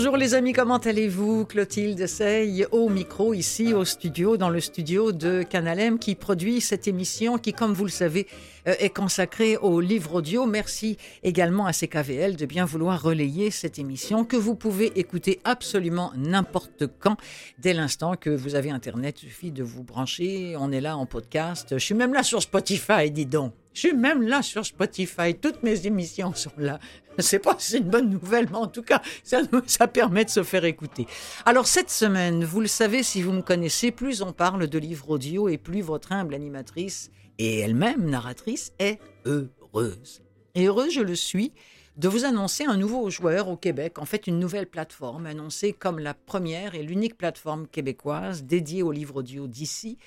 Bonjour les amis, comment allez-vous? Clotilde Sey au micro ici au studio, dans le studio de Canalem qui produit cette émission qui, comme vous le savez, euh, est consacrée au livre audio. Merci également à CKVL de bien vouloir relayer cette émission que vous pouvez écouter absolument n'importe quand, dès l'instant que vous avez Internet. Il suffit de vous brancher, on est là en podcast. Je suis même là sur Spotify, dis donc. Je suis même là sur Spotify. Toutes mes émissions sont là. Je sais pas si c'est une bonne nouvelle, mais en tout cas, ça, ça permet de se faire écouter. Alors, cette semaine, vous le savez, si vous me connaissez, plus on parle de livres audio et plus votre humble animatrice et elle-même narratrice est heureuse. Et heureuse, je le suis, de vous annoncer un nouveau joueur au Québec, en fait une nouvelle plateforme annoncée comme la première et l'unique plateforme québécoise dédiée aux livres audio d'ici,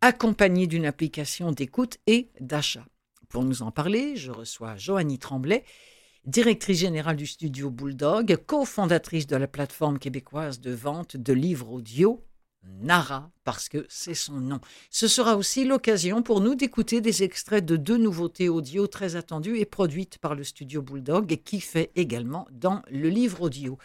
accompagnée d'une application d'écoute et d'achat. Pour nous en parler, je reçois Joanie Tremblay, directrice générale du studio Bulldog, cofondatrice de la plateforme québécoise de vente de livres audio, Nara, parce que c'est son nom. Ce sera aussi l'occasion pour nous d'écouter des extraits de deux nouveautés audio très attendues et produites par le studio Bulldog qui fait également dans le livre audio.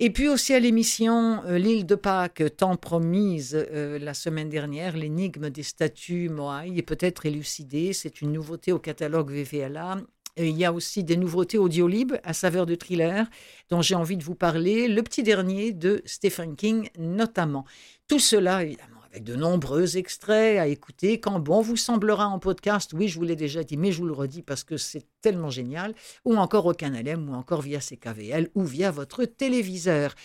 Et puis aussi à l'émission euh, L'île de Pâques, tant promise euh, la semaine dernière, l'énigme des statues Moai est peut-être élucidée. C'est une nouveauté au catalogue VVLA. Il y a aussi des nouveautés audio libres à saveur de thriller dont j'ai envie de vous parler. Le petit dernier de Stephen King notamment. Tout cela, évidemment, avec de nombreux extraits à écouter quand bon vous semblera en podcast. Oui, je vous l'ai déjà dit, mais je vous le redis parce que c'est tellement génial. Ou encore au Canal M, ou encore via CKVL, ou via votre téléviseur.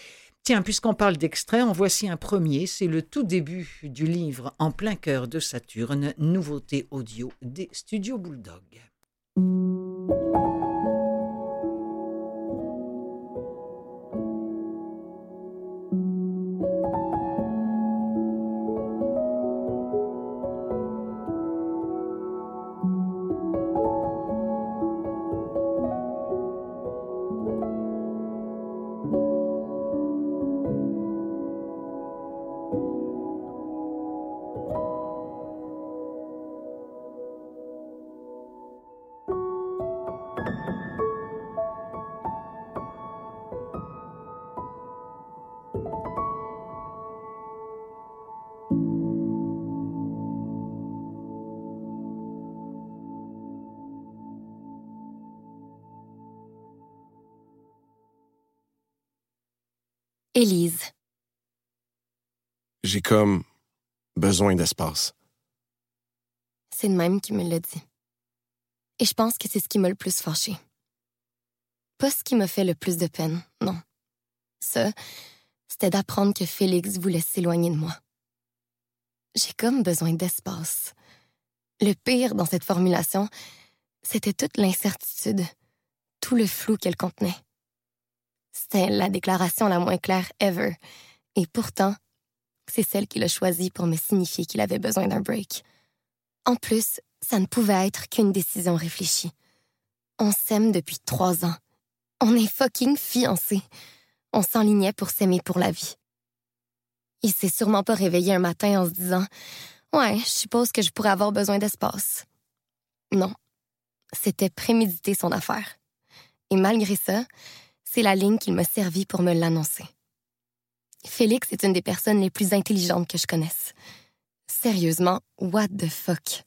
Tiens, puisqu'on parle d'extraits, en voici un premier. C'est le tout début du livre En plein cœur de Saturne, nouveauté audio des studios Bulldog. J'ai comme besoin d'espace. C'est le même qui me l'a dit. Et je pense que c'est ce qui m'a le plus fâché. Pas ce qui m'a fait le plus de peine, non. Ça, c'était d'apprendre que Félix voulait s'éloigner de moi. J'ai comme besoin d'espace. Le pire dans cette formulation, c'était toute l'incertitude, tout le flou qu'elle contenait. C'était la déclaration la moins claire ever. Et pourtant, c'est celle qu'il a choisie pour me signifier qu'il avait besoin d'un break. En plus, ça ne pouvait être qu'une décision réfléchie. On s'aime depuis trois ans. On est fucking fiancés. On s'enlignait pour s'aimer pour la vie. Il s'est sûrement pas réveillé un matin en se disant Ouais, je suppose que je pourrais avoir besoin d'espace. Non. C'était préméditer son affaire. Et malgré ça, c'est la ligne qu'il m'a servi pour me l'annoncer. Félix est une des personnes les plus intelligentes que je connaisse. Sérieusement, what the fuck?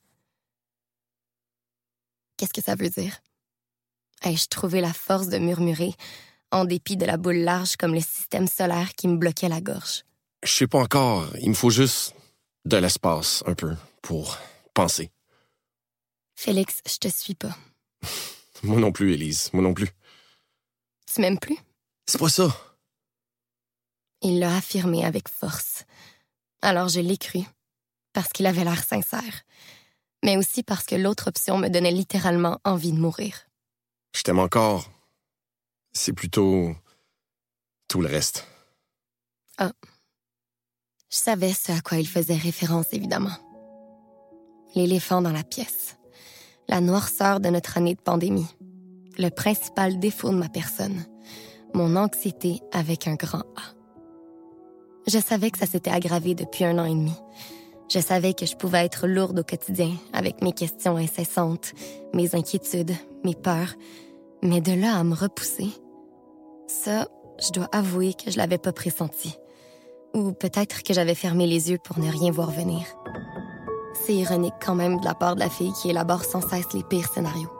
Qu'est-ce que ça veut dire? Ai-je trouvé la force de murmurer, en dépit de la boule large comme le système solaire qui me bloquait la gorge? Je sais pas encore. Il me faut juste de l'espace, un peu, pour penser. Félix, je te suis pas. Moi non plus, Élise. Moi non plus. Tu m'aimes plus? C'est pas ça. Il l'a affirmé avec force. Alors je l'ai cru, parce qu'il avait l'air sincère, mais aussi parce que l'autre option me donnait littéralement envie de mourir. Je t'aime encore. C'est plutôt tout le reste. Ah. Je savais ce à quoi il faisait référence, évidemment. L'éléphant dans la pièce. La noirceur de notre année de pandémie le principal défaut de ma personne. mon anxiété avec un grand A. Je savais que ça s'était aggravé depuis un an et demi. Je savais que je pouvais être lourde au quotidien avec mes questions incessantes, mes inquiétudes, mes peurs, mais de là à me repousser, ça, je dois avouer que je l'avais pas pressenti. Ou peut-être que j'avais fermé les yeux pour ne rien voir venir. C'est ironique quand même de la part de la fille qui élabore sans cesse les pires scénarios.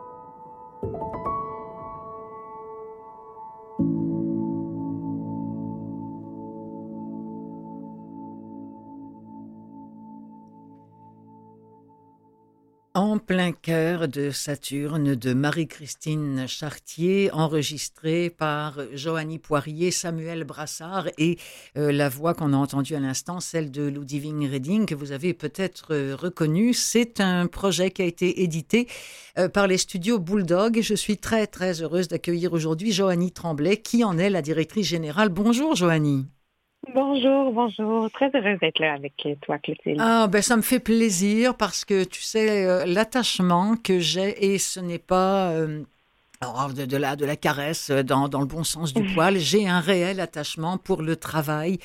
En plein cœur de Saturne de Marie-Christine Chartier, enregistré par Joanny Poirier, Samuel Brassard et euh, la voix qu'on a entendue à l'instant, celle de Ludivine Redding, que vous avez peut-être euh, reconnue. C'est un projet qui a été édité euh, par les studios Bulldog. Je suis très très heureuse d'accueillir aujourd'hui Joanny Tremblay, qui en est la directrice générale. Bonjour Joanny. Bonjour, bonjour. Très heureuse d'être là avec toi, Clotilde. Ah, ben ça me fait plaisir parce que tu sais, euh, l'attachement que j'ai, et ce n'est pas euh, de, de, la, de la caresse euh, dans, dans le bon sens du poil, j'ai un réel attachement pour le travail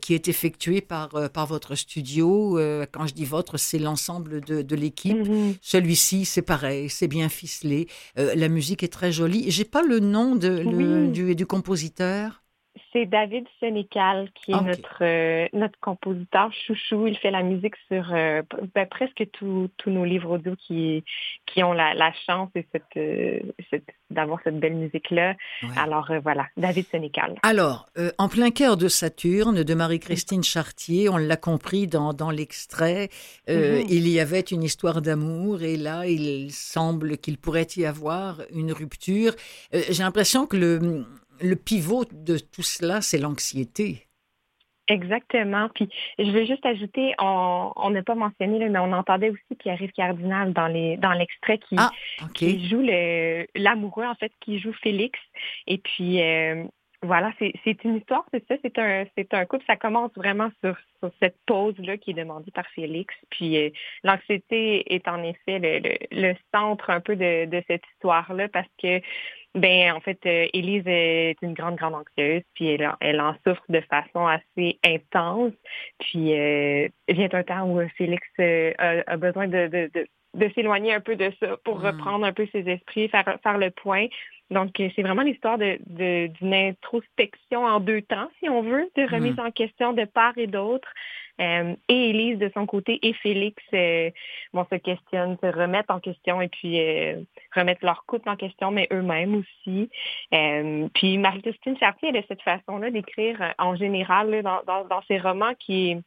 qui est effectué par, par votre studio. quand je dis votre, c'est l'ensemble de, de l'équipe. Mhm. Celui-ci, c'est pareil, c'est bien ficelé. la musique est très jolie. J'ai pas le nom de, le, Oui. du, du compositeur. C'est David Sénécal qui est notre euh, notre compositeur chouchou. Il fait la musique sur euh, ben, presque tous tous nos livres audio qui qui ont la, la chance et cette, euh, cette- d'avoir cette belle musique là. Ouais. Alors euh, voilà, David Sénécal. Alors, euh, en plein cœur de Saturne, de Marie-Christine Chartier, on l'a compris dans, dans l'extrait, euh, Mhm. il y avait une histoire d'amour et là, il semble qu'il pourrait y avoir une rupture. Euh, J'ai l'impression que le, le pivot de tout cela, c'est l'anxiété. Exactement. Puis je veux juste ajouter, on n'a pas mentionné là, mais on entendait aussi Pierre-Yves Cardinal dans les dans l'extrait qui Ah, qui joue l'amoureux en fait qui joue Félix et puis euh, voilà c'est une histoire c'est ça c'est un un couple. Ça commence vraiment sur cette pause là qui est demandée par Félix. Puis euh, l'anxiété est en effet le, centre un peu de cette histoire là parce que ben en fait euh, Élise est une grande grande anxieuse. Puis elle elle en souffre de façon assez intense. Puis euh, vient un temps où Félix euh, a, a besoin de de s'éloigner un peu de ça pour Mm. reprendre un peu ses esprits, faire, faire le point. Donc, euh, c'est vraiment l'histoire de, de- d'une introspection en deux temps, si on veut, de remise en question de part et d'autre. Euh, et Élise, de son côté, et Félix, euh, bon, se questionnent, se remettent en question et puis euh, remettre leur couple en question, mais eux-mêmes aussi. Euh, puis Marie-Christine Chartier, elle a cette façon-là d'écrire euh, en général là, dans, dans, dans ses romans qui est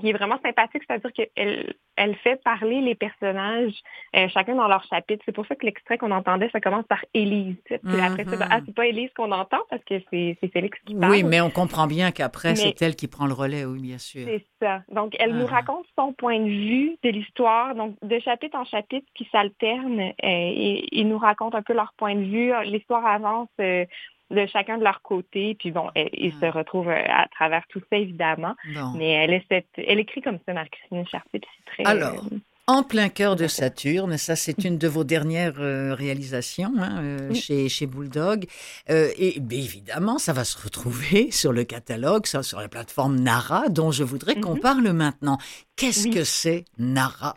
qui est vraiment sympathique, c'est-à-dire qu'elle elle fait parler les personnages, euh, chacun dans leur chapitre. C'est pour ça que l'extrait qu'on entendait, ça commence par Élise. Puis après, c'est Mhm. ah, c'est pas Élise qu'on entend parce que c'est Félix qui parle. Oui, mais on comprend bien qu'après, c'est elle qui prend le relais, oui, bien sûr. C'est ça. Donc, elle nous Ah. raconte son point de vue de l'histoire, donc de chapitre en chapitre qui s'alternent euh, et ils nous racontent un peu leur point de vue. L'histoire avance euh, de chacun de leur côté, puis bon, ils Ah. se retrouvent euh, à travers tout ça, évidemment. Mais elle, est cette, elle écrit comme ça, Marie-Christine Chartier, puis c'est très... Alors, euh, En plein cœur de Saturne, ça c'est une de vos dernières euh, réalisations hein, euh, Oui. chez, chez Bulldog. Euh, et bien évidemment, ça va se retrouver sur le catalogue, sur, sur la plateforme Nara, dont je voudrais qu'on Mhm. parle maintenant. Qu'est-ce Oui. que c'est Nara?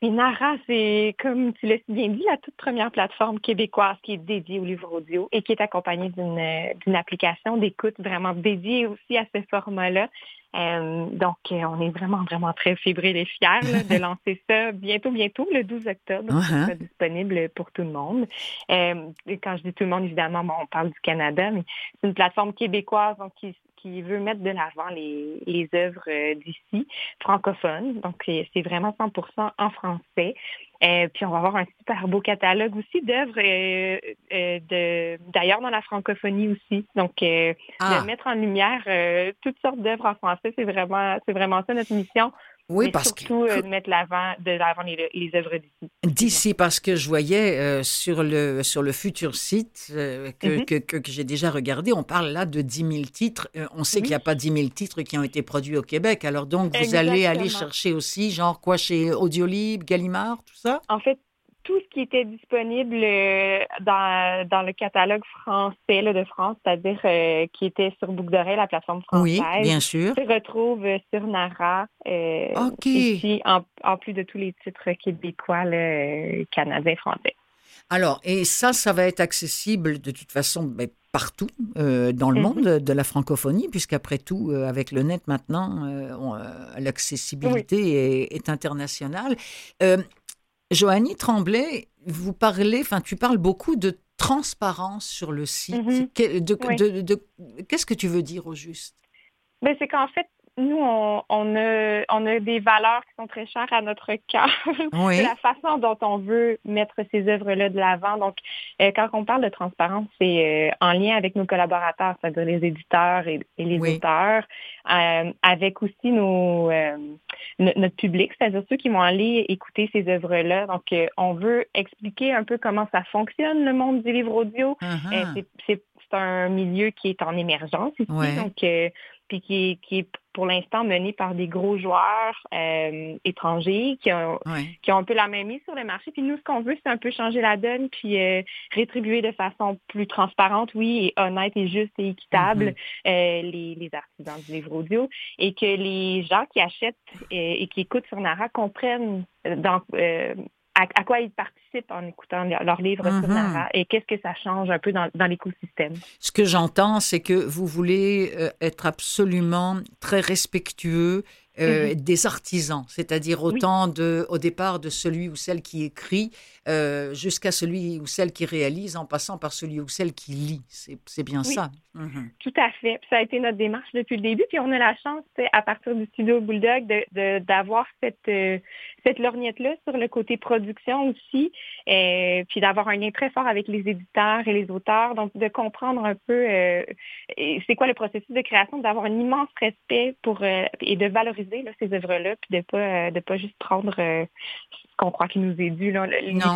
Et Nara, c'est, comme tu l'as si bien dit, la toute première plateforme québécoise qui est dédiée au livre audio et qui est accompagnée d'une, euh, d'une application d'écoute vraiment dédiée aussi à ce format-là. Euh, donc, euh, on est vraiment, vraiment très fébrile et fiers là, de lancer ça bientôt, bientôt, le 12 octobre. Ouais, Ça hein? sera disponible pour tout le monde. Euh, et quand je dis tout le monde, évidemment, bon, on parle du Canada, mais c'est une plateforme québécoise donc, qui, qui veut mettre de l'avant les, les œuvres euh, d'ici, francophones. Donc, c'est vraiment 100% en français. Euh, puis on va avoir un super beau catalogue aussi d'œuvres euh, euh, de d'ailleurs dans la francophonie aussi. Donc euh, Ah, de mettre en lumière euh, toutes sortes d'œuvres en français, c'est vraiment c'est vraiment ça notre mission. Oui, mais parce que surtout euh, de mettre l'avant de l'avant les, les œuvres d'ici. D'ici, parce que je voyais euh, sur, le, sur le futur site euh, que, Mhm. que, que- que j'ai déjà regardé, on parle là de 10 000 titres. Euh, on sait Oui. qu'il n'y a pas 10 000 titres qui ont été produits au Québec. Alors donc, vous allez aller Exactement. chercher aussi, genre quoi, chez Audiolib, Gallimard, tout ça? En fait, tout ce qui était disponible euh, dans, dans le catalogue français là, de France, c'est-à-dire euh, qui était sur Boucle d'oreille, la plateforme française. Oui, bien sûr. Se retrouve sur Nara. Euh, OK. En, en plus de tous les titres québécois, là, canadiens, français. Alors, et ça, ça va être accessible de toute façon ben, partout euh, dans le Mhm. monde de la francophonie, puisqu'après tout, euh, avec le net maintenant, euh, euh, l'accessibilité est, est internationale. Joanie Tremblay, vous parlez, enfin, tu parles beaucoup de transparence sur le site. Mhm. Oui. Qu'est-ce que tu veux dire au juste? Ben, c'est qu'en fait, nous, on, on, a, on a des valeurs qui sont très chères à notre cœur. Oui. C'est la façon dont on veut mettre ces œuvres-là de l'avant. Donc, euh, quand on parle de transparence, c'est euh, en lien avec nos collaborateurs, c'est-à-dire les éditeurs et, et les Oui. auteurs, euh, avec aussi nos, euh, no- notre public, c'est-à-dire ceux qui vont aller écouter ces œuvres-là. Donc, euh, on veut expliquer un peu comment ça fonctionne, le monde du livre audio. Euh, Uh-huh. c'est- c'est c'est un milieu qui est en émergence ici, Ouais. donc euh, puis qui est, qui est pour l'instant mené par des gros joueurs euh, étrangers qui ont, Ouais. qui ont un peu la même mise sur le marché. Puis nous, ce qu'on veut, c'est un peu changer la donne, puis euh, rétribuer de façon plus transparente, oui, et honnête et juste et équitable euh, les, les artisans du livre audio, et que les gens qui achètent et qui écoutent sur Nara comprennent dans, à, à quoi ils participent en écoutant leur, leur livre sur Mhm. Nara et qu'est-ce que ça change un peu dans, dans l'écosystème? Ce que j'entends, c'est que vous voulez euh, être absolument très respectueux euh, des artisans, c'est-à-dire autant de, au départ de celui ou celle qui écrit euh, jusqu'à celui ou celle qui réalise, en passant par celui ou celle qui lit. C'est bien Oui. ça. Mhm. Tout à fait. Puis ça a été notre démarche depuis le début. Puis on a la chance, à partir du studio Bulldog, de- de- d'avoir cette, euh, cette lorgnette-là sur le côté production aussi, euh, puis d'avoir un lien très fort avec les éditeurs et les auteurs. Donc, de comprendre un peu euh, et c'est quoi le processus de création, d'avoir un immense respect pour et de valoriser là, ces œuvres-là, puis de pas euh, de pas juste prendre ce qu'on croit qui nous est dû. Là.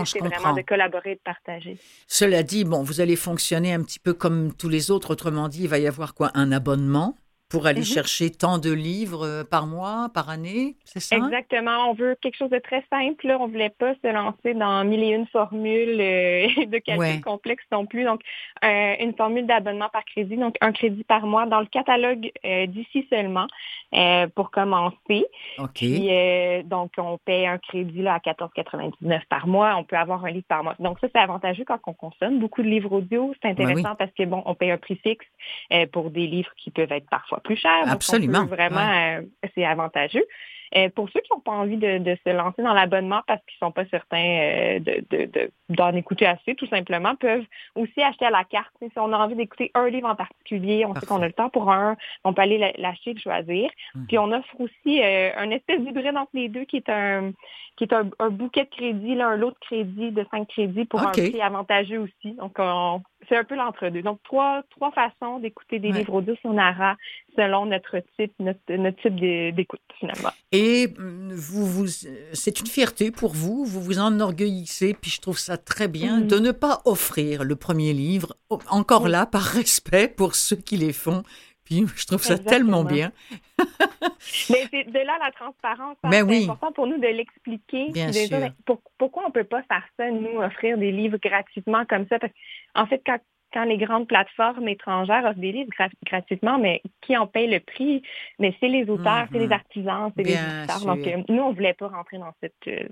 Non, je comprends. vraiment de collaborer de partager. Cela dit, bon, vous allez fonctionner un petit peu comme tous les autres. Autrement dit, il va y avoir quoi? Un abonnement? Pour aller Mhm. chercher tant de livres euh, par mois, par année, c'est ça? Exactement. On veut quelque chose de très simple. Là. On voulait pas se lancer dans mille et une formules euh, de calcul Ouais. complexes non plus. Donc, euh, une formule d'abonnement par crédit, donc un crédit par mois dans le catalogue euh, d'ici seulement euh, pour commencer. Ok. Puis, euh, donc, on paie un crédit là, à 14,99 par mois. On peut avoir un livre par mois. Donc, ça, c'est avantageux quand on consomme beaucoup de livres audio. C'est Ben oui. intéressant parce que, bon, on paye un prix fixe euh, pour des livres qui peuvent être parfois plus. Donc, on Absolument. peut vraiment, euh, c'est avantageux. Euh, pour ceux qui n'ont pas envie de, de se lancer dans l'abonnement parce qu'ils sont pas certains euh, de, de, de- d'en écouter assez, tout simplement, peuvent aussi acheter à la carte. Si on a envie d'écouter un livre en particulier, on Parfait. sait qu'on a le temps pour un, on peut aller la- l'acheter et le choisir. Mhm. Puis on offre aussi euh, un espèce d'hybride entre les deux qui est un qui est un, un bouquet de crédit, là, un lot de crédit de cinq crédits pour un prix avantageux aussi. Donc on- c'est un peu l'entre-deux. Donc trois trois façons d'écouter des Ouais. livres audio sur Nara selon notre type notre, notre type d'écoute finalement. Et hum, vous, vous, c'est une fierté pour vous, vous vous enorgueillissez, puis je trouve ça très bien Mhm. de ne pas offrir le premier livre, encore là, par respect pour ceux qui les font. Puis je trouve ça Exactement. tellement bien. Mais c'est de là la transparence. hein. Ben c'est oui. important pour nous de l'expliquer. Bien de sûr. dire, pour- pourquoi on peut pas faire ça, nous, offrir des livres gratuitement comme ça? Parce qu'en fait, quand, quand les grandes plateformes étrangères offrent des livres gra- gratuitement, mais qui en paye le prix? Mais c'est les auteurs, c'est les artisans, c'est les éditeurs. Donc, euh, nous, on voulait pas rentrer dans cette euh,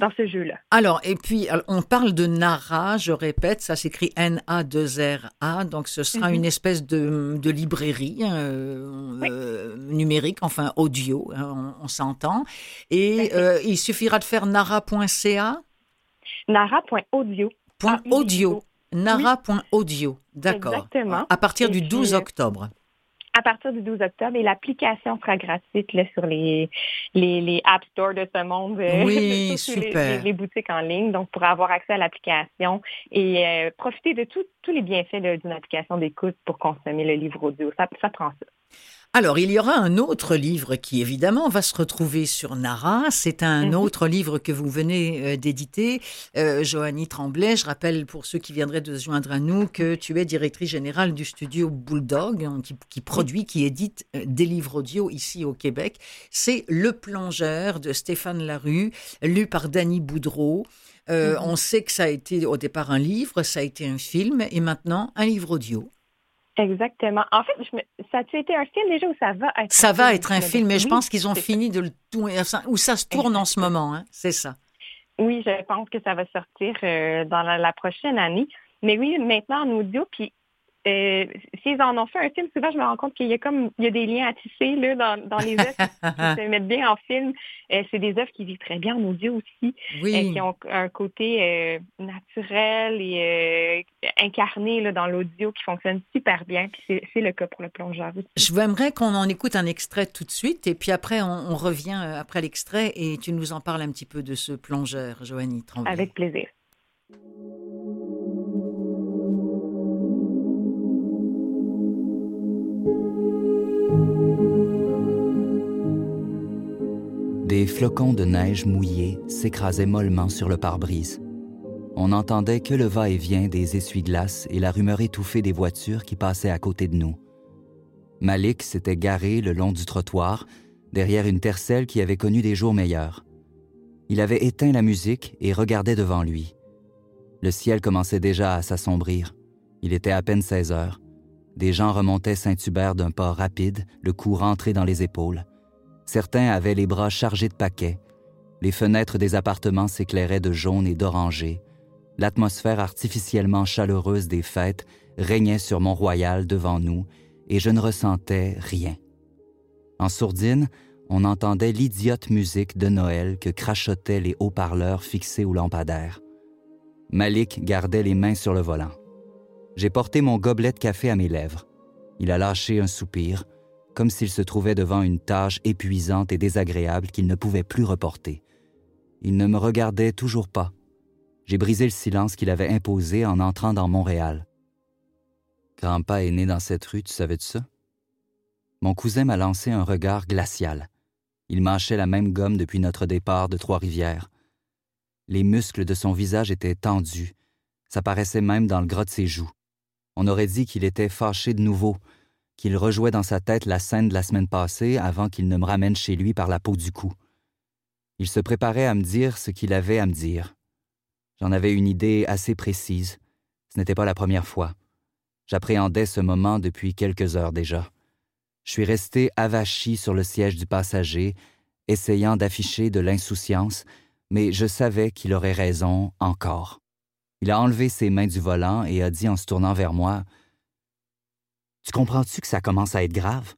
dans ce jeu-là. Alors, et puis, alors, on parle de Nara, je répète, ça s'écrit N-A-2-R-A, donc ce sera Mhm. une espèce de, de librairie hein, euh, Oui. euh, numérique, enfin audio, hein, on, on s'entend. Et euh, il suffira de faire nara.ca. Nara.audio. Point Ah, audio. Nara.audio. D'accord. Exactement. À partir Et du puis, 12 euh, octobre. À partir du 12 octobre et l'application sera gratuite là, sur les, les, les App Store de ce monde. euh, Oui, toutes les- super. Les, les boutiques en ligne. Donc, pour avoir accès à l'application et euh, profiter de tout- tous les bienfaits d'une application d'écoute pour consommer le livre audio. Ça, ça prend ça. Alors, il y aura un autre livre qui, évidemment, va se retrouver sur Nara. C'est un Mhm. autre livre que vous venez euh, d'éditer, euh, Joanie Tremblay. Je rappelle pour ceux qui viendraient de se joindre à nous que tu es directrice générale du studio Bulldog, hein, qui, qui produit, qui édite euh, des livres audio ici au Québec. C'est Le Plongeur de Stéphane Larue, lu par Danny Boudreau. Euh, on sait que ça a été au départ un livre, ça a été un film et maintenant un livre audio. Exactement. En fait, ça a-tu été un film déjà ou ça va être Ça va être un film, mais je pense qu'ils ont fini de le tourner, où ça se tourne en ce moment, hein, c'est ça. Oui, je pense que ça va sortir euh, dans la, prochaine année. Mais oui, maintenant en audio, puis euh, s'ils en ont fait un film, souvent je me rends compte qu'il y a comme il y a des liens à tisser là, dans, dans les œuvres qui se mettent bien en film. Euh, c'est des œuvres qui vivent très bien en audio aussi, oui. qui ont un côté naturel et incarné là, dans l'audio qui fonctionne super bien. Puis c'est le cas pour le plongeur aussi. Je voudrais qu'on en écoute un extrait tout de suite et puis après on, on revient après l'extrait et tu nous en parles un petit peu de ce plongeur, Joanie Tremblay. Avec plaisir. Des flocons de neige mouillés s'écrasaient mollement sur le pare-brise. On n'entendait que le va-et-vient des essuie-glaces et la rumeur étouffée des voitures qui passaient à côté de nous. Malik s'était garé le long du trottoir, derrière une tercelle qui avait connu des jours meilleurs. Il avait éteint la musique et regardait devant lui. Le ciel commençait déjà à s'assombrir. Il était à peine 16 heures. Des gens remontaient Saint-Hubert d'un pas rapide, le cou rentré dans les épaules. Certains avaient les bras chargés de paquets. Les fenêtres des appartements s'éclairaient de jaune et d'oranger. L'atmosphère artificiellement chaleureuse des fêtes régnait sur Mont-Royal devant nous et je ne ressentais rien. En sourdine, on entendait l'idiote musique de Noël que crachotaient les haut-parleurs fixés au lampadaire. Malik gardait les mains sur le volant. J'ai porté mon gobelet de café à mes lèvres. Il a lâché un soupir, comme s'il se trouvait devant une tâche épuisante et désagréable qu'il ne pouvait plus reporter. Il ne me regardait toujours pas. J'ai brisé le silence qu'il avait imposé en entrant dans Montréal. Grandpa est né dans cette rue, tu savais de ça? Mon cousin m'a lancé un regard glacial. Il mâchait la même gomme depuis notre départ de Trois-Rivières. Les muscles de son visage étaient tendus. Ça paraissait même dans le gras de ses joues. On aurait dit qu'il était fâché de nouveau, qu'il rejouait dans sa tête la scène de la semaine passée avant qu'il ne me ramène chez lui par la peau du cou. Il se préparait à me dire ce qu'il avait à me dire. J'en avais une idée assez précise. Ce n'était pas la première fois. J'appréhendais ce moment depuis quelques heures déjà. Je suis resté avachi sur le siège du passager, essayant d'afficher de l'insouciance, mais je savais qu'il aurait raison encore. Il a enlevé ses mains du volant et a dit en se tournant vers moi tu comprends-tu que ça commence à être grave?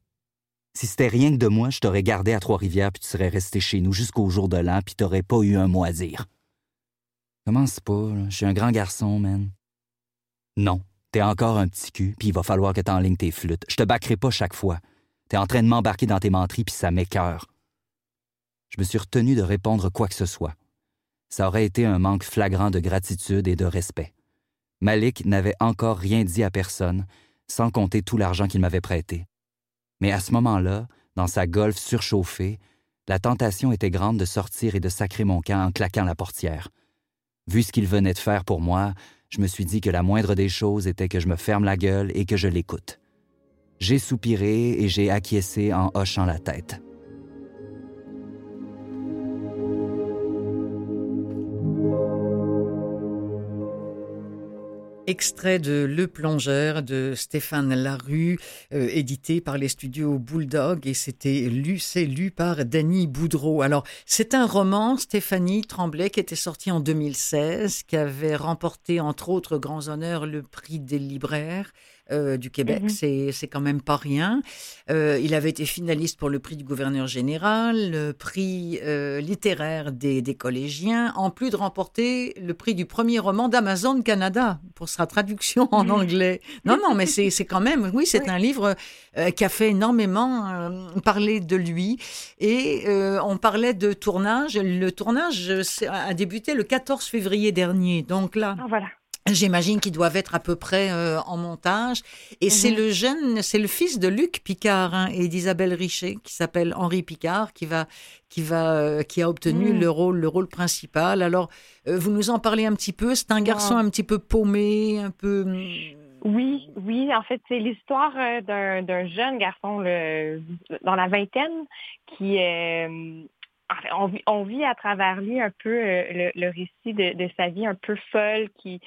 Si c'était rien que de moi, je t'aurais gardé à Trois-Rivières puis tu serais resté chez nous jusqu'au jour de l'an puis t'aurais pas eu un mot à dire. Commence pas, je suis un grand garçon, man. Non, t'es encore un petit cul puis il va falloir que t'enlignes tes flûtes. Je te backerai pas chaque fois. T'es en train de m'embarquer dans tes menteries puis ça m'écœure. Je me suis retenu de répondre quoi que ce soit. Ça aurait été un manque flagrant de gratitude et de respect. Malik n'avait encore rien dit à personne, sans compter tout l'argent qu'il m'avait prêté. Mais à ce moment-là, dans sa golf surchauffée, la tentation était grande de sortir et de sacrer mon camp en claquant la portière. Vu ce qu'il venait de faire pour moi, je me suis dit que la moindre des choses était que je me ferme la gueule et que je l'écoute. J'ai soupiré et j'ai acquiescé en hochant la tête. Extrait de Le Plongeur de Stéphane Larue, euh, édité par les studios Bulldog, et c'était lu, c'est lu par Danny Boudreau. Alors, c'est un roman, Stéphanie Tremblay, qui était sorti en 2016, qui avait remporté, entre autres grands honneurs, le prix des libraires. Euh, du Québec, mhm. c'est quand même pas rien. Euh, il avait été finaliste pour le prix du gouverneur général, le prix euh, littéraire des, des, collégiens, en plus de remporter le prix du premier roman d'Amazon Canada pour sa traduction en anglais. Non, non, mais c'est quand même, oui, c'est un livre qui a fait énormément parler de lui. Et on parlait de tournage. Le tournage a débuté le 14 février dernier. Donc là, ah, voilà. J'imagine qu'ils doivent être à peu près euh, en montage. Et c'est mhm. le jeune, c'est le fils de Luc Picard hein, et d'Isabelle Richer, qui s'appelle Henri Picard, qui va, qui va, euh, qui a obtenu mhm. le rôle, le rôle principal. Alors, euh, vous nous en parlez un petit peu. C'est un garçon un petit peu paumé, un peu. Hmm. Oui, oui. En fait, c'est l'histoire d'un jeune garçon le, dans la vingtaine qui est on, vit à travers lui un peu le, récit de, sa vie un peu folle qui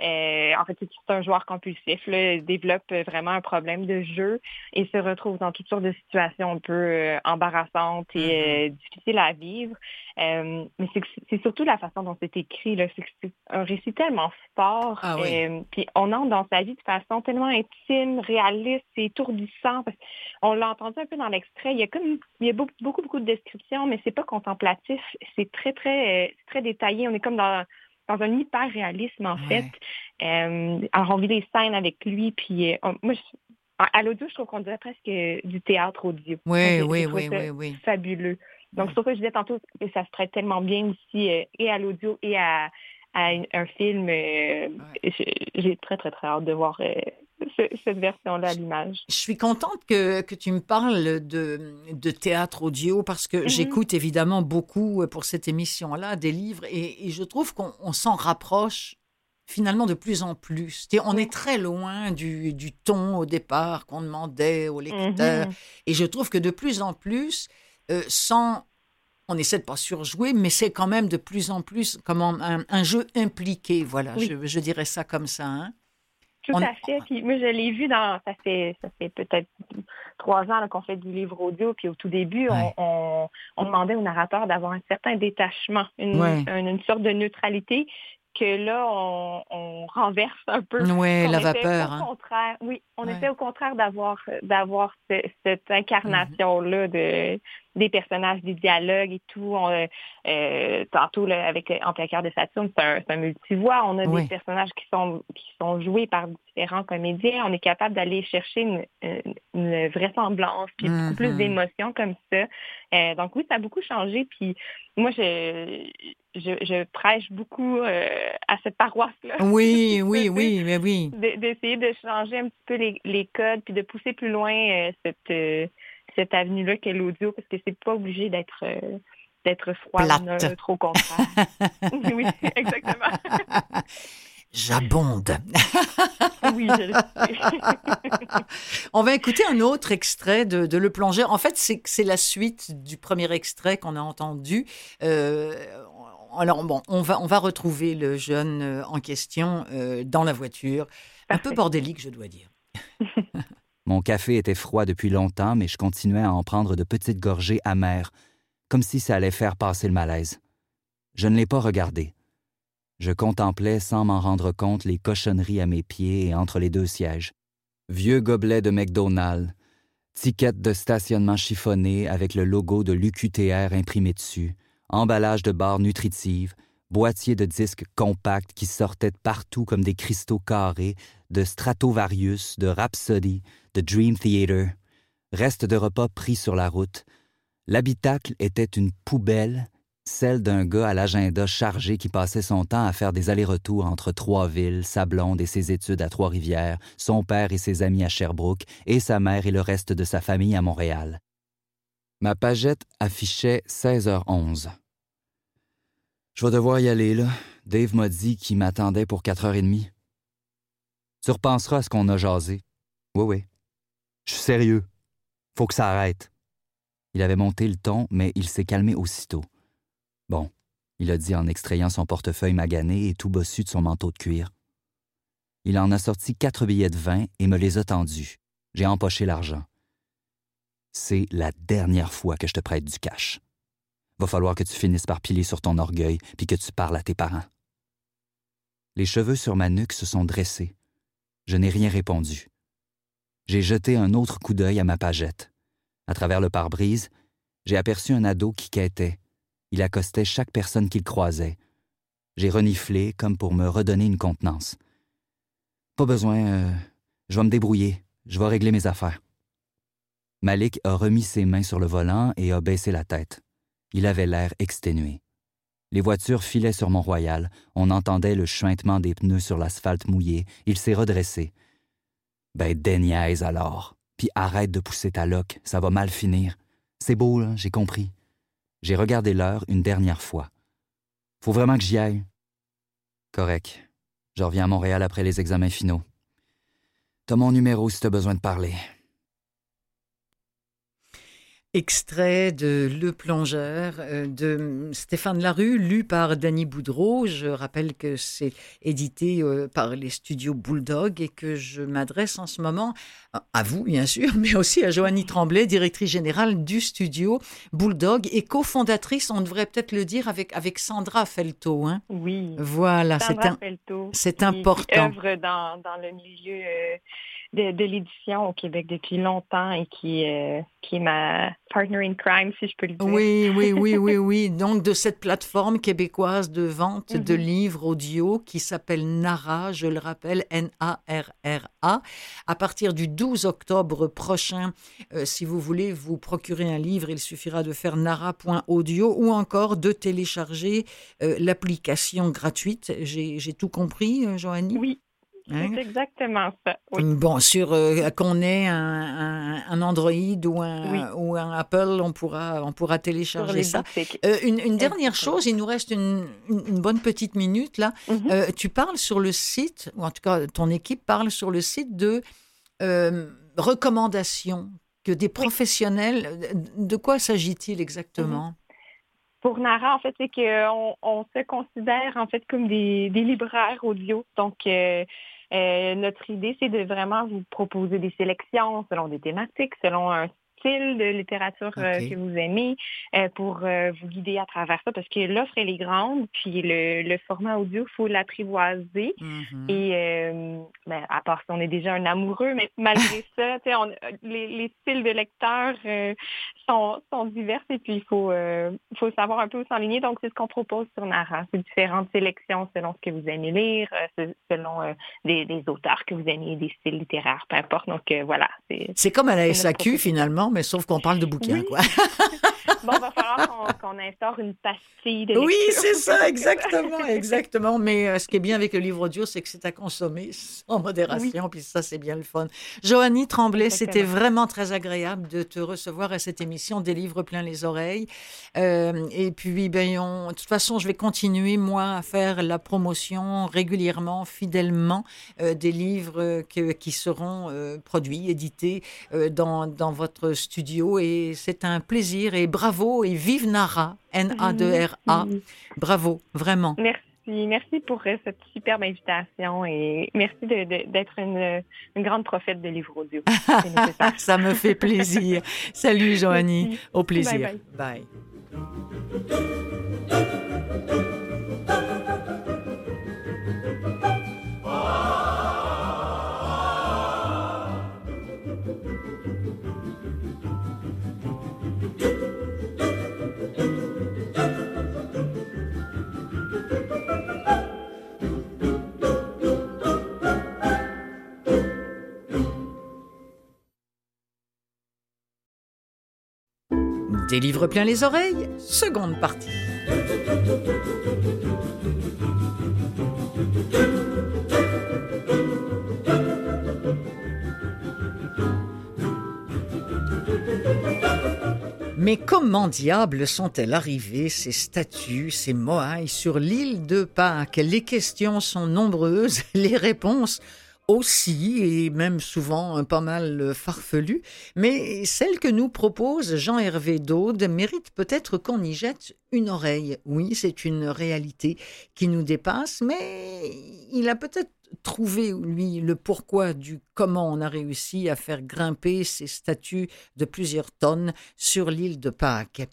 en fait, c'est un joueur compulsif. il développe vraiment un problème de jeu et se retrouve dans toutes sortes de situations un peu euh, embarrassantes et mm-hmm. euh, difficiles à vivre. mais c'est surtout la façon dont c'est écrit. C'est un récit tellement fort. Ah puis on entre dans sa vie de façon tellement intime, réaliste et étourdissant. On l'a entendu un peu dans l'extrait. Il y a comme il y a beaucoup, beaucoup, beaucoup de descriptions, mais c'est pas contemplatif. C'est très, très, très détaillé. On est comme dans dans un hyper réalisme en fait. Euh, alors on vit des scènes avec lui, puis euh, moi à l'audio, je trouve qu'on dirait presque du théâtre audio. Oui, oui, oui, oui, oui. Fabuleux. Donc, c'est pour ça que je disais tantôt que ça se prête tellement bien aussi euh, et à l'audio et à, un film. J'ai très, très, très hâte de voir cette version-là à l'image. Je suis contente que, que tu me parles de, de théâtre audio parce que mm-hmm. j'écoute évidemment beaucoup euh, pour cette émission-là des livres et, je trouve qu'on s'en rapproche finalement de plus en plus. on est très loin du, du ton au départ qu'on demandait aux lecteurs. Mm-hmm. Et je trouve que de plus en plus, euh, sans... On essaie de pas surjouer, mais c'est quand même de plus en plus comme un, un jeu impliqué. Voilà, je, je, dirais ça comme ça. Hein. Tout à fait. Puis moi, je l'ai vu dans. Ça fait, ça fait peut-être trois ans qu'on fait du livre audio. Puis au tout début, on, demandait au narrateur d'avoir un certain détachement, une, une, sorte de neutralité que là, on, renverse un peu. Oui, la vapeur. Au hein. contraire, oui, on essaie au contraire d'avoir d'avoir cette incarnation-là de des personnages, des dialogues et tout. On, euh, tantôt, là, avec plein cœur de Saturne, c'est un, un multivoix. On a des personnages qui sont, qui sont joués par différents comédiens. On est capable d'aller chercher une, une, vraisemblance, puis beaucoup plus mm-hmm. d'émotions comme ça. Euh, donc oui, ça a beaucoup changé. Puis moi, je, je, prêche beaucoup euh, à cette paroisse-là. Oui, oui, oui, mais oui. D'essayer de changer un petit peu les, les codes, puis de pousser plus loin cette cette avenue-là qu'est l'audio, parce que c'est pas obligé d'être euh, d'être froid, trop contraire. oui, exactement. J'abonde. oui, je On va écouter un autre extrait de, Le Plongeur. En fait, c'est la suite du premier extrait qu'on a entendu. Euh, alors, bon, on va, on va retrouver le jeune euh, en question dans la voiture. Un peu bordélique, je dois dire. Mon café était froid depuis longtemps, mais je continuais à en prendre de petites gorgées amères, comme si ça allait faire passer le malaise. Je ne l'ai pas regardé. Je contemplais sans m'en rendre compte les cochonneries à mes pieds et entre les deux sièges. Vieux gobelets de McDonald's, tickets de stationnement chiffonné avec le logo de l'UQTR imprimé dessus, emballage de barres nutritives, boîtiers de disques compacts qui sortaient de partout comme des cristaux carrés, de Stratovarius, de Rhapsody, de Dream Theater, reste de repas pris sur la route. L'habitacle était une poubelle, celle d'un gars à l'agenda chargé qui passait son temps à faire des allers-retours entre Trois-Villes, sa blonde et ses études à Trois-Rivières, son père et ses amis à Sherbrooke, et sa mère et le reste de sa famille à Montréal. Ma pagette affichait 16h11. Je vais devoir y aller, là. Dave m'a dit qu'il m'attendait pour 4h30. Tu repenseras à ce qu'on a jasé. Oui, oui. Je suis sérieux. Faut que ça arrête. Il avait monté le ton, mais il s'est calmé aussitôt. Bon, il a dit en extrayant son portefeuille magané et tout bossu de son manteau de cuir. Il en a sorti quatre billets de vin et me les a tendus. J'ai empoché l'argent. C'est la dernière fois que je te prête du cash. Va falloir que tu finisses par piler sur ton orgueil puis que tu parles à tes parents. Les cheveux sur ma nuque se sont dressés. Je n'ai rien répondu j'ai jeté un autre coup d'œil à ma pagette. À travers le pare-brise, j'ai aperçu un ado qui quêtait. Il accostait chaque personne qu'il croisait. J'ai reniflé comme pour me redonner une contenance. Pas besoin, euh, je vais me débrouiller, je vais régler mes affaires. Malik a remis ses mains sur le volant et a baissé la tête. Il avait l'air exténué. Les voitures filaient sur Mont-Royal, on entendait le chuintement des pneus sur l'asphalte mouillé, il s'est redressé. Ben, déniaise alors. Puis arrête de pousser ta loque, ça va mal finir. C'est beau, là, j'ai compris. J'ai regardé l'heure une dernière fois. Faut vraiment que j'y aille. Correct. Je reviens à Montréal après les examens finaux. T'as mon numéro si t'as besoin de parler. Extrait de Le Plongeur euh, de Stéphane Larue, lu par Danny Boudreau. Je rappelle que c'est édité euh, par les studios Bulldog et que je m'adresse en ce moment à vous, bien sûr, mais aussi à Joanie Tremblay, directrice générale du studio Bulldog et cofondatrice, on devrait peut-être le dire, avec, avec Sandra Felto. Hein? Oui. Voilà, c'est un, c'est important. Qui œuvre dans, dans le milieu. Euh, de, l'édition au Québec depuis longtemps et qui, euh, qui est ma partner in crime, si je peux le dire. Oui, oui, oui, oui, oui. Donc, de cette plateforme québécoise de vente de mhm. livres audio qui s'appelle Nara, je le rappelle, N-A-R-R-A. À partir du 12 octobre prochain, euh, si vous voulez vous procurer un livre, il suffira de faire nara.audio ou encore de télécharger euh, l'application gratuite. J'ai tout compris, Joanie? Oui, Hein? C'est exactement ça. Bon, sur euh, qu'on ait un, un, Android ou un, ou un Apple, on pourra, on pourra télécharger ça. Euh, une, une dernière chose, il nous reste une, une, bonne petite minute là. Mm-hmm. Euh, tu parles sur le site, ou en tout cas ton équipe parle sur le site de recommandations que des professionnels. De quoi s'agit-il exactement? Mm-hmm pour Nara, en fait, c'est qu'on on se considère en fait comme des, des libraires audio. Donc, euh, euh, notre idée, c'est de vraiment vous proposer des sélections selon des thématiques, selon un style de littérature euh, que vous aimez euh, pour euh, vous guider à travers ça parce que l'offre elle est grande puis le, format audio faut l'apprivoiser. Mm-hmm. et ben, à part si on est déjà un amoureux mais malgré ça les, styles de lecteurs sont, sont divers et puis il faut faut savoir un peu où s'enligner. Donc c'est ce qu'on propose sur Nara. C'est différentes sélections selon ce que vous aimez lire selon des, auteurs que vous aimez des styles littéraires peu importe. Donc voilà c'est comme à la SAQ finalement mais sauf qu'on parle de bouquins, quoi. bon, il va falloir qu'on instaure une pastille de Oui, c'est ça, exactement, exactement. Mais euh, ce qui est bien avec le livre audio, c'est que c'est à consommer sans modération, puis ça, c'est bien le fun. Joanie Tremblay, c'était vraiment très agréable de te recevoir à cette émission des livres plein les oreilles. Euh, et puis, ben, de toute façon, je vais continuer, moi, à faire la promotion régulièrement, fidèlement, euh, des livres qui seront produits, édités dans, dans votre studio et c'est un plaisir et bravo et vive Nara, N-A-2-R-A. Bravo, vraiment. Merci. Merci pour euh, cette superbe invitation et merci d'être une, grande prophète de livres audio. Ça me fait plaisir. Salut Joanie, au plaisir. bye. Des livres plein les oreilles, seconde partie. Mais comment diable sont-elles arrivées, ces statues, ces moailles, sur l'île de Pâques? Les questions sont nombreuses, les réponses aussi, et même souvent pas mal farfelu, mais celle que nous propose Jean-Hervé Daude mérite peut-être qu'on y jette une oreille. Oui, c'est une réalité qui nous dépasse, mais il a peut-être trouvé, lui, le pourquoi du comment on a réussi à faire grimper ces statues de plusieurs tonnes sur l'île de Pâques.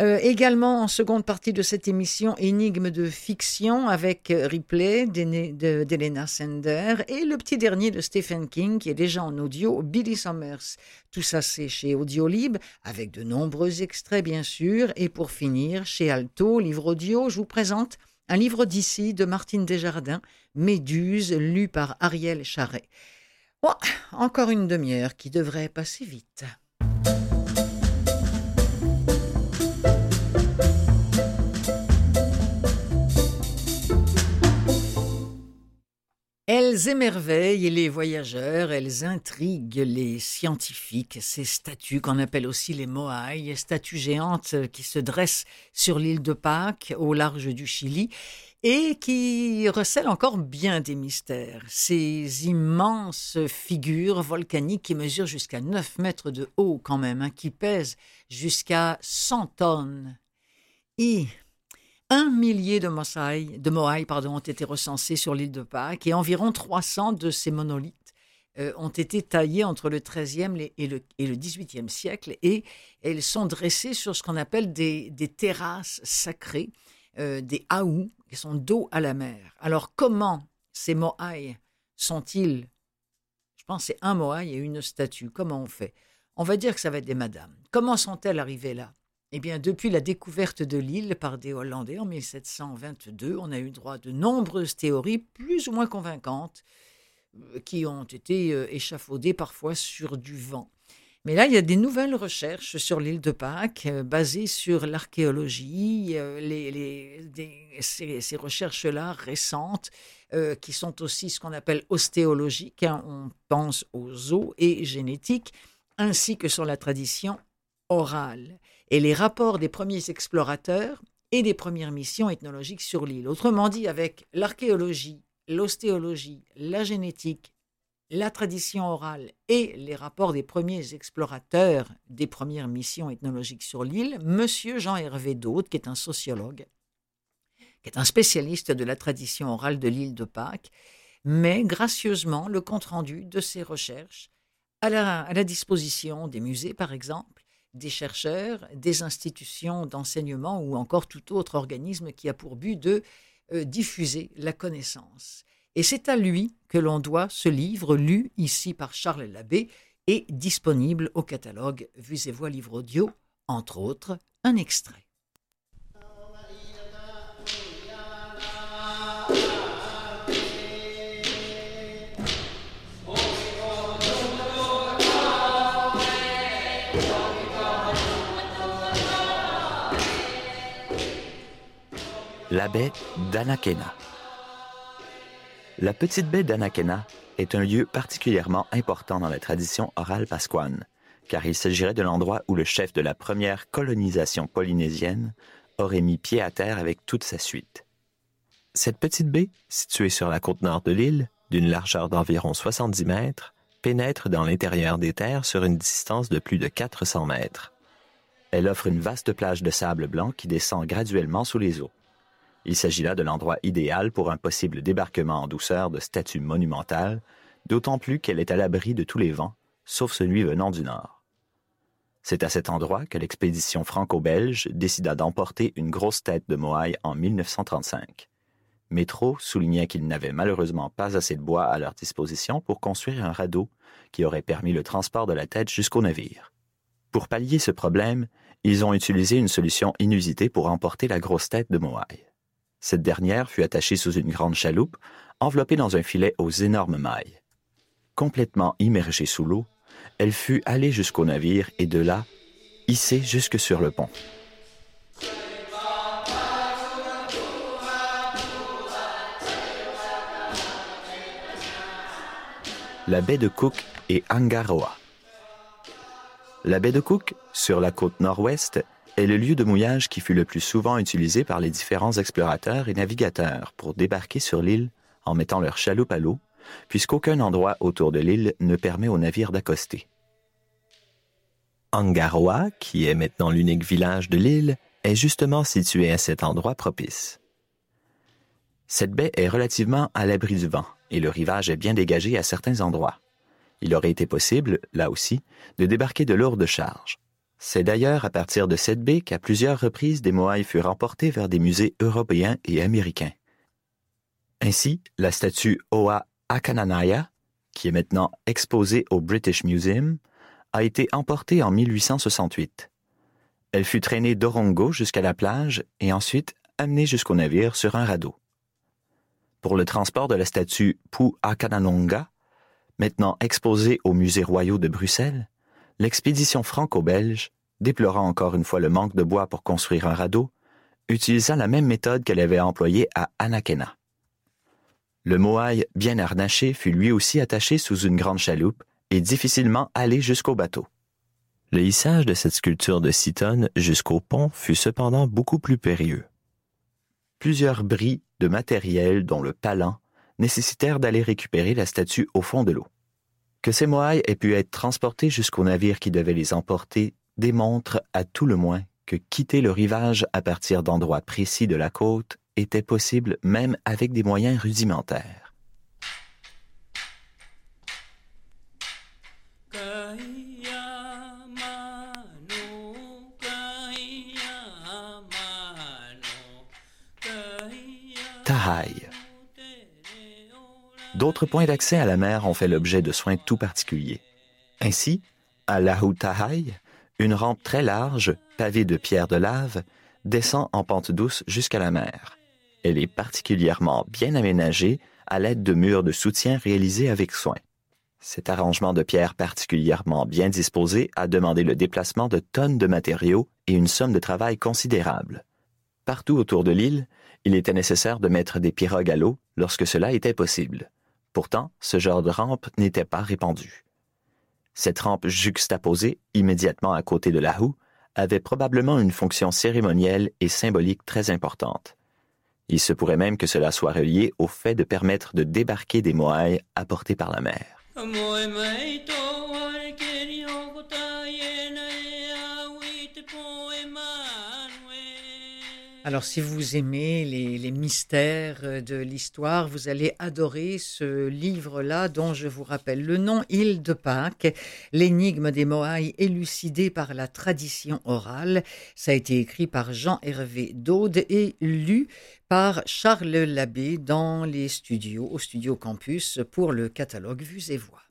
Euh, également en seconde partie de cette émission, énigme de fiction avec Ripley d'Elena Sender et le petit dernier de Stephen King qui est déjà en audio, Billy Summers. Tout ça c'est chez Audiolib avec de nombreux extraits bien sûr. Et pour finir, chez Alto, livre audio, je vous présente un livre d'ici de Martine Desjardins, Méduse, lu par Ariel Charret. encore une demi-heure qui devrait passer vite. Elles émerveillent les voyageurs, elles intriguent les scientifiques, ces statues qu'on appelle aussi les Moai, statues géantes qui se dressent sur l'île de Pâques au large du Chili et qui recèlent encore bien des mystères. Ces immenses figures volcaniques qui mesurent jusqu'à 9 mètres de haut quand même, hein, qui pèsent jusqu'à 100 tonnes. Un millier de pardon, ont été recensés sur l'île de Pâques et environ 300 de ces monolithes euh, ont été taillés entre le XIIIe et le, et le XVIIIe siècle et elles sont dressées sur ce qu'on appelle des, terrasses sacrées, euh, des haous, qui sont dos à la mer. Alors comment ces Moai sont-ils? Je pense c'est un Moai et une statue. Comment on fait? On va dire que ça va être des madames. Comment sont-elles arrivées là? Eh bien, depuis la découverte de l'île par des Hollandais en 1722, on a eu droit à de nombreuses théories plus ou moins convaincantes euh, qui ont été euh, échafaudées parfois sur du vent. Mais là, il y a des nouvelles recherches sur l'île de Pâques euh, basées sur l'archéologie, ces, recherches-là récentes, qui sont aussi ce qu'on appelle ostéologiques, hein, on pense aux os et génétiques, ainsi que sur la tradition orale et les rapports des premiers explorateurs et des premières missions ethnologiques sur l'île. Autrement dit, avec l'archéologie, l'ostéologie, la génétique la tradition orale et les rapports des premiers explorateurs des premières missions ethnologiques sur l'île, Monsieur Jean-Hervé Daude, qui est un sociologue, qui est un spécialiste de la tradition orale de l'île de Pâques, met gracieusement le compte-rendu de ses recherches à la, disposition des musées, par exemple, des chercheurs, des institutions d'enseignement ou encore tout autre organisme qui a pour but de euh, diffuser la connaissance. Et c'est à lui que l'on doit ce livre lu ici par Charles Labbé et disponible au catalogue Vues et Voix Livre Audio, entre autres un extrait. La baie d'Anakena. La petite baie d'Anakena est un lieu particulièrement important dans la tradition orale pasquane, car il s'agirait de l'endroit où le chef de la première colonisation polynésienne aurait mis pied à terre avec toute sa suite. Cette petite baie, située sur la côte nord de l'île, d'une largeur d'environ 70 mètres, pénètre dans l'intérieur des terres sur une distance de plus de 400 mètres. Elle offre une vaste plage de sable blanc qui descend graduellement sous les eaux. Il s'agit là de l'endroit idéal pour un possible débarquement en douceur de statues monumentales, d'autant plus qu'elle est à l'abri de tous les vents, sauf celui venant du nord. C'est à cet endroit que l'expédition franco-belge décida d'emporter une grosse tête de Moai en 1935. Métro soulignait qu'ils n'avaient malheureusement pas assez de bois à leur disposition pour construire un radeau qui aurait permis le transport de la tête jusqu'au navire. Pour pallier ce problème, ils ont utilisé une solution inusitée pour emporter la grosse tête de Moai. Cette dernière fut attachée sous une grande chaloupe, enveloppée dans un filet aux énormes mailles. Complètement immergée sous l'eau, elle fut allée jusqu'au navire et de là, hissée jusque sur le pont. La baie de Cook et Angaroa. La baie de Cook, sur la côte nord-ouest, est le lieu de mouillage qui fut le plus souvent utilisé par les différents explorateurs et navigateurs pour débarquer sur l'île en mettant leur chaloupe à l'eau, puisqu'aucun endroit autour de l'île ne permet aux navires d'accoster. Angaroa, qui est maintenant l'unique village de l'île, est justement situé à cet endroit propice. Cette baie est relativement à l'abri du vent et le rivage est bien dégagé à certains endroits. Il aurait été possible, là aussi, de débarquer de lourdes charges. C'est d'ailleurs à partir de cette baie qu'à plusieurs reprises des Moai furent emportés vers des musées européens et américains. Ainsi, la statue Oa Akananaya, qui est maintenant exposée au British Museum, a été emportée en 1868. Elle fut traînée d'Orongo jusqu'à la plage et ensuite amenée jusqu'au navire sur un radeau. Pour le transport de la statue Pu Akananonga, maintenant exposée au Musée royal de Bruxelles, l'expédition franco-belge, déplorant encore une fois le manque de bois pour construire un radeau, utilisa la même méthode qu'elle avait employée à Anakena. Le Moai, bien harnaché, fut lui aussi attaché sous une grande chaloupe et difficilement allé jusqu'au bateau. Le hissage de cette sculpture de six tonnes jusqu'au pont fut cependant beaucoup plus périlleux. Plusieurs bris de matériel, dont le palan, nécessitèrent d'aller récupérer la statue au fond de l'eau. Que ces moailles aient pu être transportés jusqu'au navire qui devait les emporter démontre à tout le moins que quitter le rivage à partir d'endroits précis de la côte était possible même avec des moyens rudimentaires. Tahai. D'autres points d'accès à la mer ont fait l'objet de soins tout particuliers. Ainsi, à Lahu Tahai, une rampe très large, pavée de pierres de lave, descend en pente douce jusqu'à la mer. Elle est particulièrement bien aménagée à l'aide de murs de soutien réalisés avec soin. Cet arrangement de pierres particulièrement bien disposé a demandé le déplacement de tonnes de matériaux et une somme de travail considérable. Partout autour de l'île, il était nécessaire de mettre des pirogues à l'eau lorsque cela était possible. Pourtant, ce genre de rampe n'était pas répandu. Cette rampe juxtaposée, immédiatement à côté de la houe, avait probablement une fonction cérémonielle et symbolique très importante. Il se pourrait même que cela soit relié au fait de permettre de débarquer des moailles apportées par la mer. Alors, si vous aimez les, mystères de l'histoire, vous allez adorer ce livre-là, dont je vous rappelle le nom, Île de Pâques, l'énigme des Moailles élucidée par la tradition orale. Ça a été écrit par Jean-Hervé Daude et lu par Charles Labbé dans les studios, au Studio Campus, pour le catalogue Vues et Voix.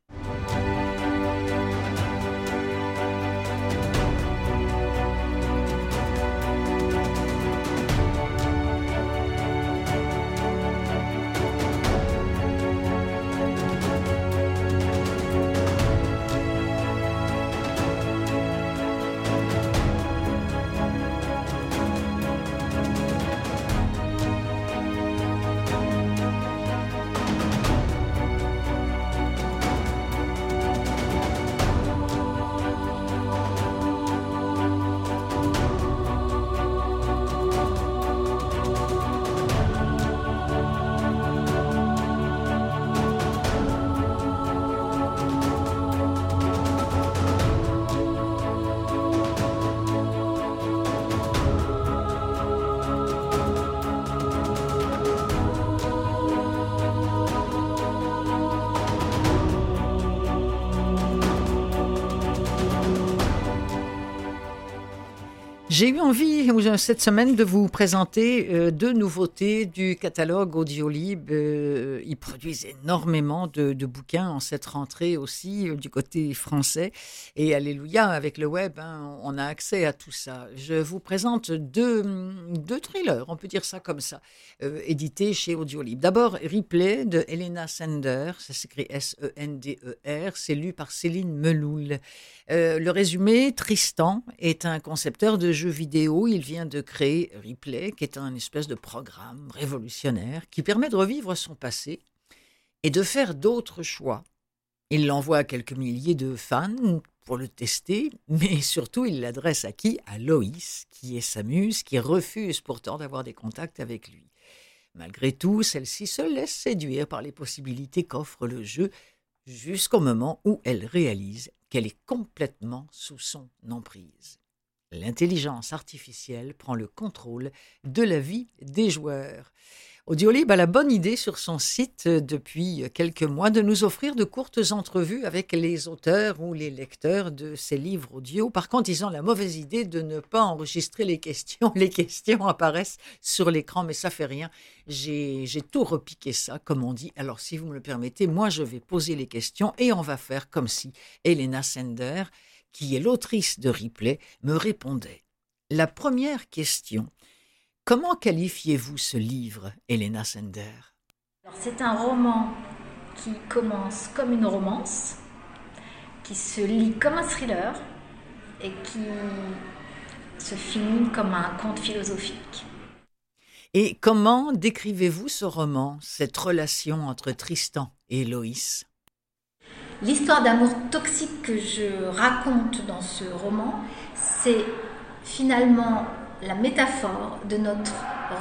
J'ai eu envie cette semaine de vous présenter euh, deux nouveautés du catalogue Audiolib. Euh, ils produisent énormément de, bouquins en cette rentrée aussi euh, du côté français. Et alléluia, avec le web, hein, on a accès à tout ça. Je vous présente deux, deux thrillers, on peut dire ça comme ça, édités chez Audiolib. D'abord, Replay de Elena Sender, ça s'écrit S-E-N-D-E-R, c'est lu par Céline Meloul. Le résumé, Tristan est un concepteur de jeux vidéo, il vient de créer Replay, qui est un espèce de programme révolutionnaire qui permet de revivre son passé et de faire d'autres choix. Il l'envoie à quelques milliers de fans pour le tester, mais surtout il l'adresse à qui? À Loïs, qui est sa muse, qui refuse pourtant d'avoir des contacts avec lui. Malgré tout, celle-ci se laisse séduire par les possibilités qu'offre le jeu jusqu'au moment où elle réalise qu'elle est complètement sous son emprise l'intelligence artificielle prend le contrôle de la vie des joueurs. Audiolib a la bonne idée sur son site depuis quelques mois de nous offrir de courtes entrevues avec les auteurs ou les lecteurs de ces livres audio. Par contre, ils ont la mauvaise idée de ne pas enregistrer les questions. Les questions apparaissent sur l'écran, mais ça fait rien. J'ai tout repiqué ça, comme on dit. Alors, si vous me le permettez, moi, je vais poser les questions et on va faire comme si Elena Sender qui est l'autrice de Ripley, me répondait. La première question. Comment qualifiez-vous ce livre, Elena Sender? C'est un roman qui commence comme une romance, qui se lit comme un thriller et qui se finit comme un conte philosophique. Et comment décrivez-vous ce roman, cette relation entre Tristan et Loïs? L'histoire d'amour toxique que je raconte dans ce roman, c'est finalement la métaphore de notre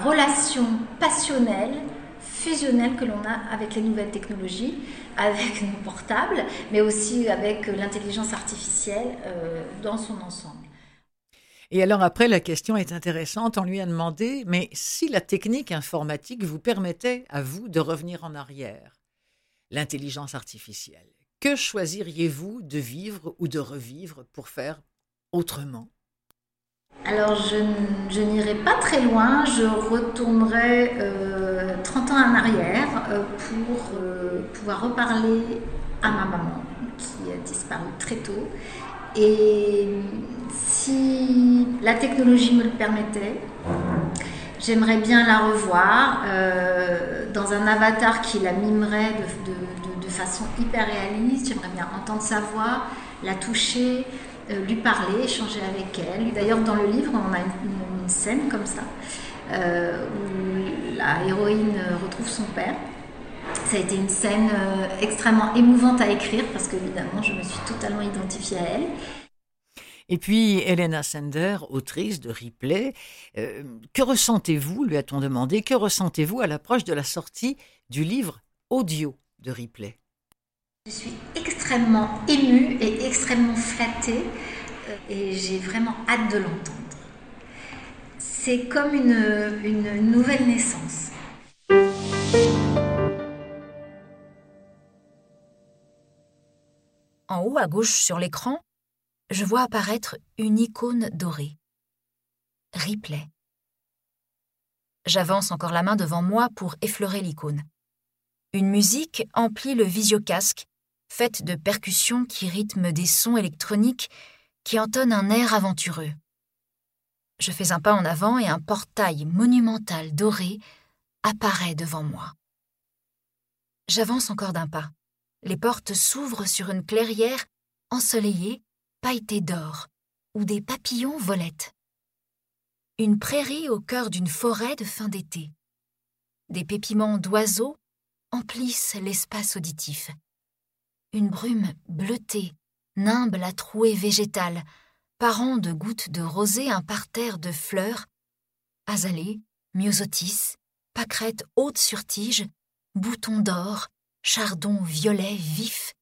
relation passionnelle, fusionnelle que l'on a avec les nouvelles technologies, avec nos portables, mais aussi avec l'intelligence artificielle euh, dans son ensemble. Et alors après, la question est intéressante. On lui a demandé, mais si la technique informatique vous permettait à vous de revenir en arrière, l'intelligence artificielle, que choisiriez-vous de vivre ou de revivre pour faire autrement? Alors, je, n'irai pas très loin, je retournerai 30 euh, ans en arrière euh, pour euh, pouvoir reparler à ma maman qui a disparu très tôt. Et si la technologie me le permettait, j'aimerais bien la revoir dans un avatar qui la mimerait de façon hyper réaliste. J'aimerais bien entendre sa voix, la toucher, euh, lui parler, échanger avec elle. D'ailleurs, dans le livre, on a une, scène comme ça, euh, où la héroïne retrouve son père. Ça a été une scène euh, extrêmement émouvante à écrire parce qu'évidemment, je me suis totalement identifiée à elle. Et puis, Elena Sender, autrice de Ripley, que ressentez-vous, lui a-t-on demandé, que ressentez-vous à l'approche de la sortie du livre audio de Ripley? Je suis extrêmement émue et extrêmement flattée euh, et j'ai vraiment hâte de l'entendre. C'est comme une, une nouvelle naissance. En haut à gauche sur l'écran, je vois apparaître une icône dorée. Replay. J'avance encore la main devant moi pour effleurer l'icône. Une musique emplit le visiocasque faite de percussions qui rythment des sons électroniques qui entonnent un air aventureux. Je fais un pas en avant et un portail monumental doré apparaît devant moi. J'avance encore d'un pas. Les portes s'ouvrent sur une clairière ensoleillée, pailletée d'or, où des papillons volettent. Une prairie au cœur d'une forêt de fin d'été. Des pépiments d'oiseaux emplissent l'espace auditif. Une brume bleutée nimbe la trouée végétale, parant de gouttes de rosée un parterre de fleurs, azalées, myosotis, pâquerettes hautes sur tige, boutons d'or, chardons violets vifs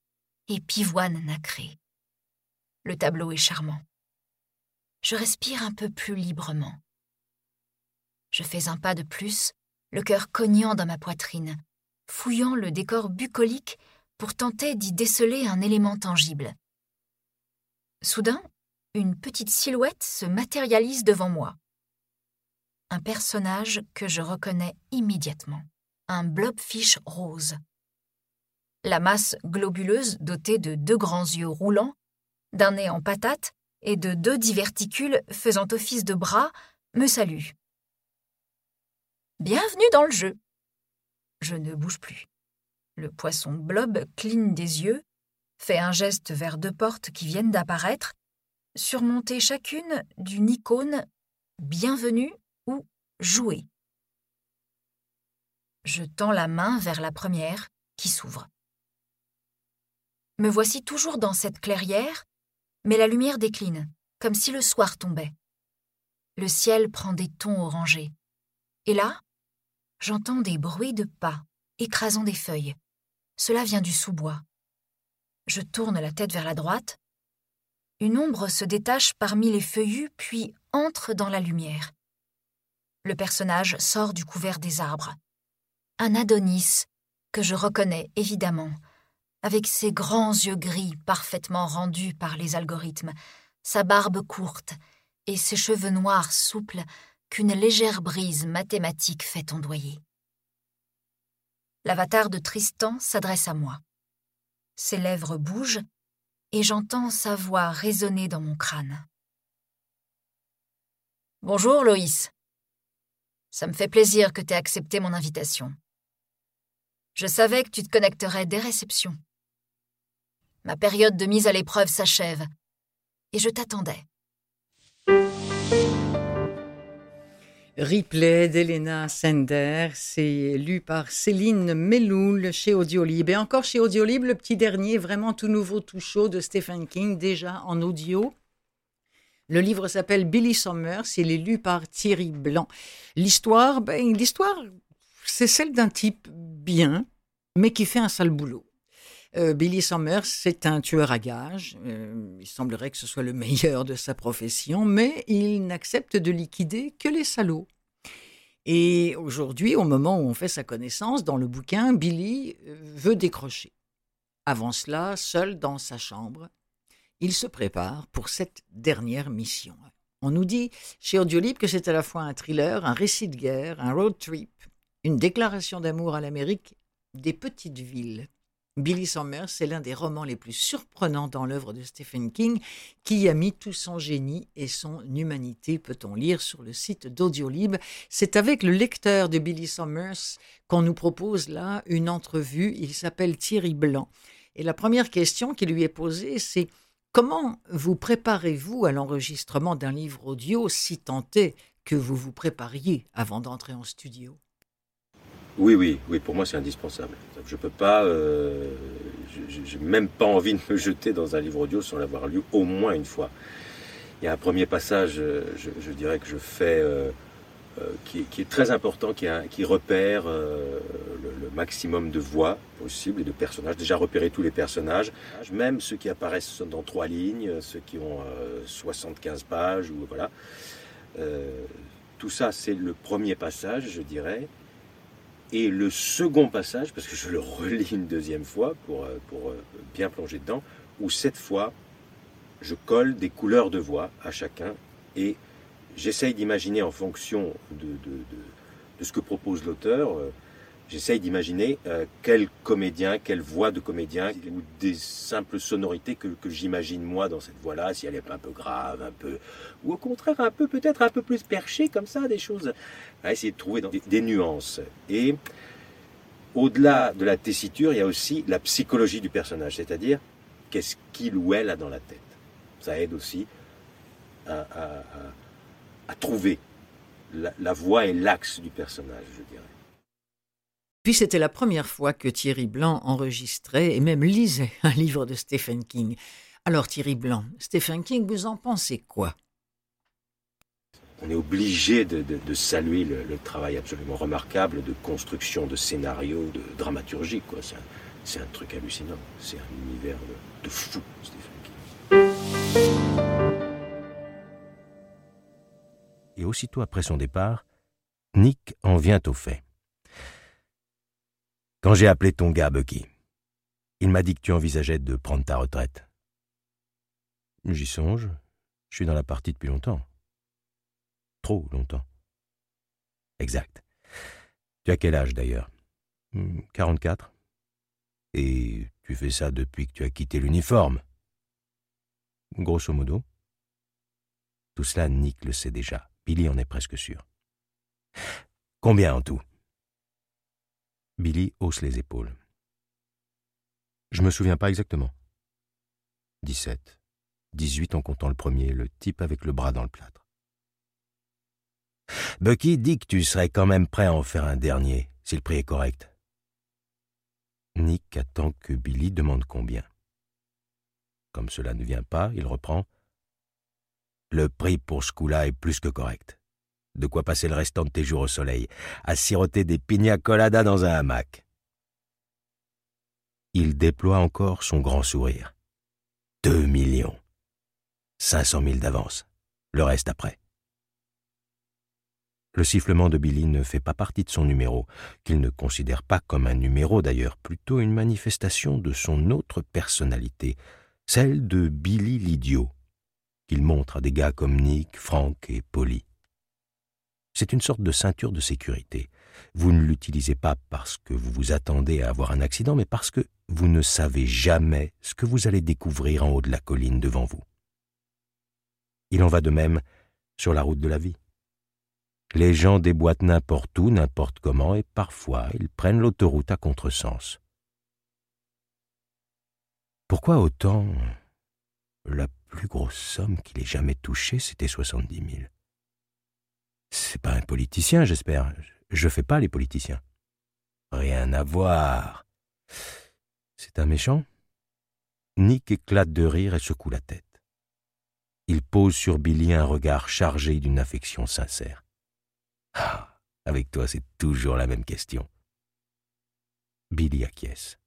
et pivoines nacrées. Le tableau est charmant. Je respire un peu plus librement. Je fais un pas de plus, le cœur cognant dans ma poitrine, fouillant le décor bucolique pour tenter d'y déceler un élément tangible. Soudain, une petite silhouette se matérialise devant moi. Un personnage que je reconnais immédiatement, un blobfish rose. La masse globuleuse dotée de deux grands yeux roulants, d'un nez en patate et de deux diverticules faisant office de bras me salue. Bienvenue dans le jeu. Je ne bouge plus. Le poisson blob cligne des yeux, fait un geste vers deux portes qui viennent d'apparaître, surmontées chacune d'une icône Bienvenue ou Jouer. Je tends la main vers la première qui s'ouvre. Me voici toujours dans cette clairière, mais la lumière décline, comme si le soir tombait. Le ciel prend des tons orangés. Et là, j'entends des bruits de pas écrasant des feuilles. Cela vient du sous-bois. Je tourne la tête vers la droite. Une ombre se détache parmi les feuillus puis entre dans la lumière. Le personnage sort du couvert des arbres. Un Adonis, que je reconnais évidemment, avec ses grands yeux gris parfaitement rendus par les algorithmes, sa barbe courte et ses cheveux noirs souples qu'une légère brise mathématique fait ondoyer. L'avatar de Tristan s'adresse à moi. Ses lèvres bougent et j'entends sa voix résonner dans mon crâne. Bonjour Loïs. Ça me fait plaisir que tu aies accepté mon invitation. Je savais que tu te connecterais dès réception. Ma période de mise à l'épreuve s'achève et je t'attendais. Ripley d'Elena Sender, c'est lu par Céline Melloul chez Audiolib. Et encore chez Audiolib, le petit dernier, vraiment tout nouveau, tout chaud de Stephen King, déjà en audio. Le livre s'appelle Billy Summers, il est lu par Thierry Blanc. L'histoire, ben, l'histoire, c'est celle d'un type bien, mais qui fait un sale boulot. Euh, Billy Summers, c'est un tueur à gages. Euh, il semblerait que ce soit le meilleur de sa profession, mais il n'accepte de liquider que les salauds. Et aujourd'hui, au moment où on fait sa connaissance, dans le bouquin, Billy euh, veut décrocher. Avant cela, seul dans sa chambre, il se prépare pour cette dernière mission. On nous dit chez Audiolib que c'est à la fois un thriller, un récit de guerre, un road trip, une déclaration d'amour à l'Amérique des petites villes. Billy Summers, c'est l'un des romans les plus surprenants dans l'œuvre de Stephen King, qui a mis tout son génie et son humanité, peut-on lire sur le site d'Audiolib. C'est avec le lecteur de Billy Summers qu'on nous propose là une entrevue. Il s'appelle Thierry Blanc. Et la première question qui lui est posée, c'est comment vous préparez-vous à l'enregistrement d'un livre audio si est que vous vous prépariez avant d'entrer en studio? Oui, oui, oui, pour moi c'est indispensable. Je peux pas, euh, j'ai même pas envie de me jeter dans un livre audio sans l'avoir lu au moins une fois. Il y a un premier passage, euh, je, dirais que je fais, euh, qui, est très important, qui, repère le, maximum de voix possible et de personnages. Déjà repérer tous les personnages, même ceux qui apparaissent dans trois lignes, ceux qui ont 75 pages, ou voilà. tout ça, c'est le premier passage, je dirais. Et le second passage, parce que je le relis une deuxième fois pour, euh, euh, bien plonger dedans, où cette fois, je colle des couleurs de voix à chacun et j'essaye d'imaginer en fonction de, ce que propose l'auteur, euh, j'essaye d'imaginer euh, quel comédien, quelle voix de comédien, ou des simples sonorités que, j'imagine moi dans cette voix-là, si elle est un peu grave, un peu, ou au contraire un peu, peut-être un peu plus perché comme ça, des choses, à essayer de trouver des, nuances. Et au-delà de la tessiture, il y a aussi la psychologie du personnage, c'est-à-dire qu'est-ce qu'il ou elle a dans la tête. Ça aide aussi à, trouver la voix et l'axe du personnage, je dirais. Puis c'était la première fois que Thierry Blanc enregistrait et même lisait un livre de Stephen King. Alors Thierry Blanc, Stephen King, vous en pensez quoi? On est obligé de, saluer le, travail absolument remarquable de construction de scénario, de dramaturgie. C'est un, truc hallucinant. C'est un univers de, de fou, Stephen King. Et aussitôt après son départ, Nick en vient au fait. Quand j'ai appelé ton gars, Bucky, il m'a dit que tu envisageais de prendre ta retraite. J'y songe. Je suis dans la partie depuis longtemps. Trop longtemps. Exact. Tu as quel âge d'ailleurs? 44 hmm, Et tu fais ça depuis que tu as quitté l'uniforme? Grosso modo. Tout cela, Nick le sait déjà. Billy en est presque sûr. Combien en tout? Billy hausse les épaules. Je me souviens pas exactement. 17. 18 en comptant le premier, le type avec le bras dans le plâtre. Bucky dit que tu serais quand même prêt à en faire un dernier, si le prix est correct. Nick attend que Billy demande combien. Comme cela ne vient pas, il reprend. Le prix pour ce coup-là est plus que correct de quoi passer le restant de tes jours au soleil, à siroter des pina coladas dans un hamac. Il déploie encore son grand sourire. Deux millions. Cinq cent mille d'avance. Le reste après. Le sifflement de Billy ne fait pas partie de son numéro, qu'il ne considère pas comme un numéro d'ailleurs, plutôt une manifestation de son autre personnalité, celle de Billy l'idiot, qu'il montre à des gars comme Nick, Frank et Polly. C'est une sorte de ceinture de sécurité. Vous ne l'utilisez pas parce que vous vous attendez à avoir un accident, mais parce que vous ne savez jamais ce que vous allez découvrir en haut de la colline devant vous. Il en va de même sur la route de la vie. Les gens déboîtent n'importe où, n'importe comment, et parfois ils prennent l'autoroute à contresens. Pourquoi autant? La plus grosse somme qu'il ait jamais touchée, c'était soixante-dix mille. C'est pas un politicien, j'espère. Je fais pas les politiciens. Rien à voir. C'est un méchant Nick éclate de rire et secoue la tête. Il pose sur Billy un regard chargé d'une affection sincère. Ah, avec toi, c'est toujours la même question. Billy acquiesce.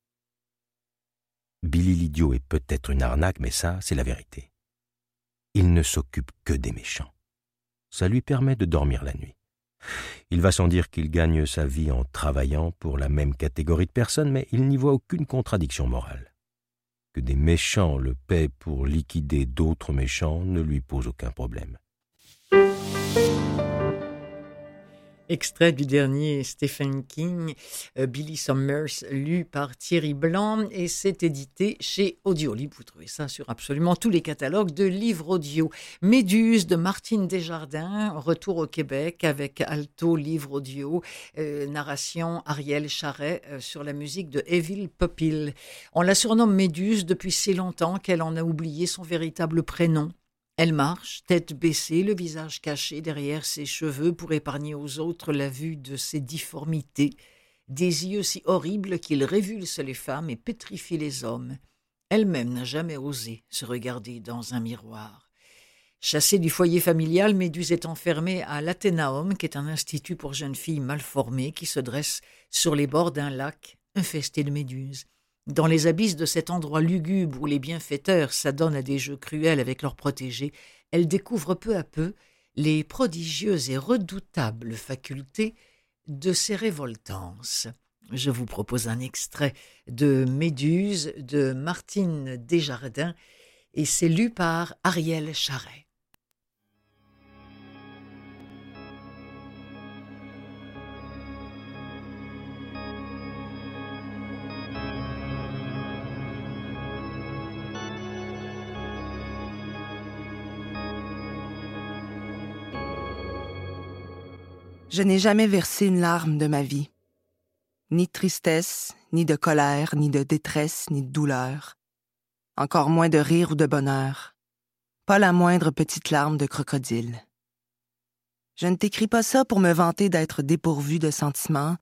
Billy l'idiot est peut-être une arnaque, mais ça, c'est la vérité. Il ne s'occupe que des méchants. Ça lui permet de dormir la nuit. Il va sans dire qu'il gagne sa vie en travaillant pour la même catégorie de personnes, mais il n'y voit aucune contradiction morale. Que des méchants le paient pour liquider d'autres méchants ne lui pose aucun problème. Extrait du dernier Stephen King, euh, Billy Summers, lu par Thierry Blanc, et c'est édité chez Audiolib. Vous trouvez ça sur absolument tous les catalogues de livres audio. Méduse de Martine Desjardins, retour au Québec avec Alto Livre Audio, euh, narration Ariel Charret euh, sur la musique de Evil Popil. On la surnomme Méduse depuis si longtemps qu'elle en a oublié son véritable prénom. Elle marche, tête baissée, le visage caché derrière ses cheveux pour épargner aux autres la vue de ses difformités, des yeux si horribles qu'ils révulsent les femmes et pétrifient les hommes. Elle-même n'a jamais osé se regarder dans un miroir. Chassée du foyer familial, Méduse est enfermée à l'Athénaum, qui est un institut pour jeunes filles mal formées qui se dresse sur les bords d'un lac infesté de méduses. Dans les abysses de cet endroit lugubre où les bienfaiteurs s'adonnent à des jeux cruels avec leurs protégés, elle découvre peu à peu les prodigieuses et redoutables facultés de ces révoltances. Je vous propose un extrait de Méduse de Martine Desjardins et c'est lu par Ariel Charret. Je n'ai jamais versé une larme de ma vie. Ni de tristesse, ni de colère, ni de détresse, ni de douleur. Encore moins de rire ou de bonheur. Pas la moindre petite larme de crocodile. Je ne t'écris pas ça pour me vanter d'être dépourvu de sentiments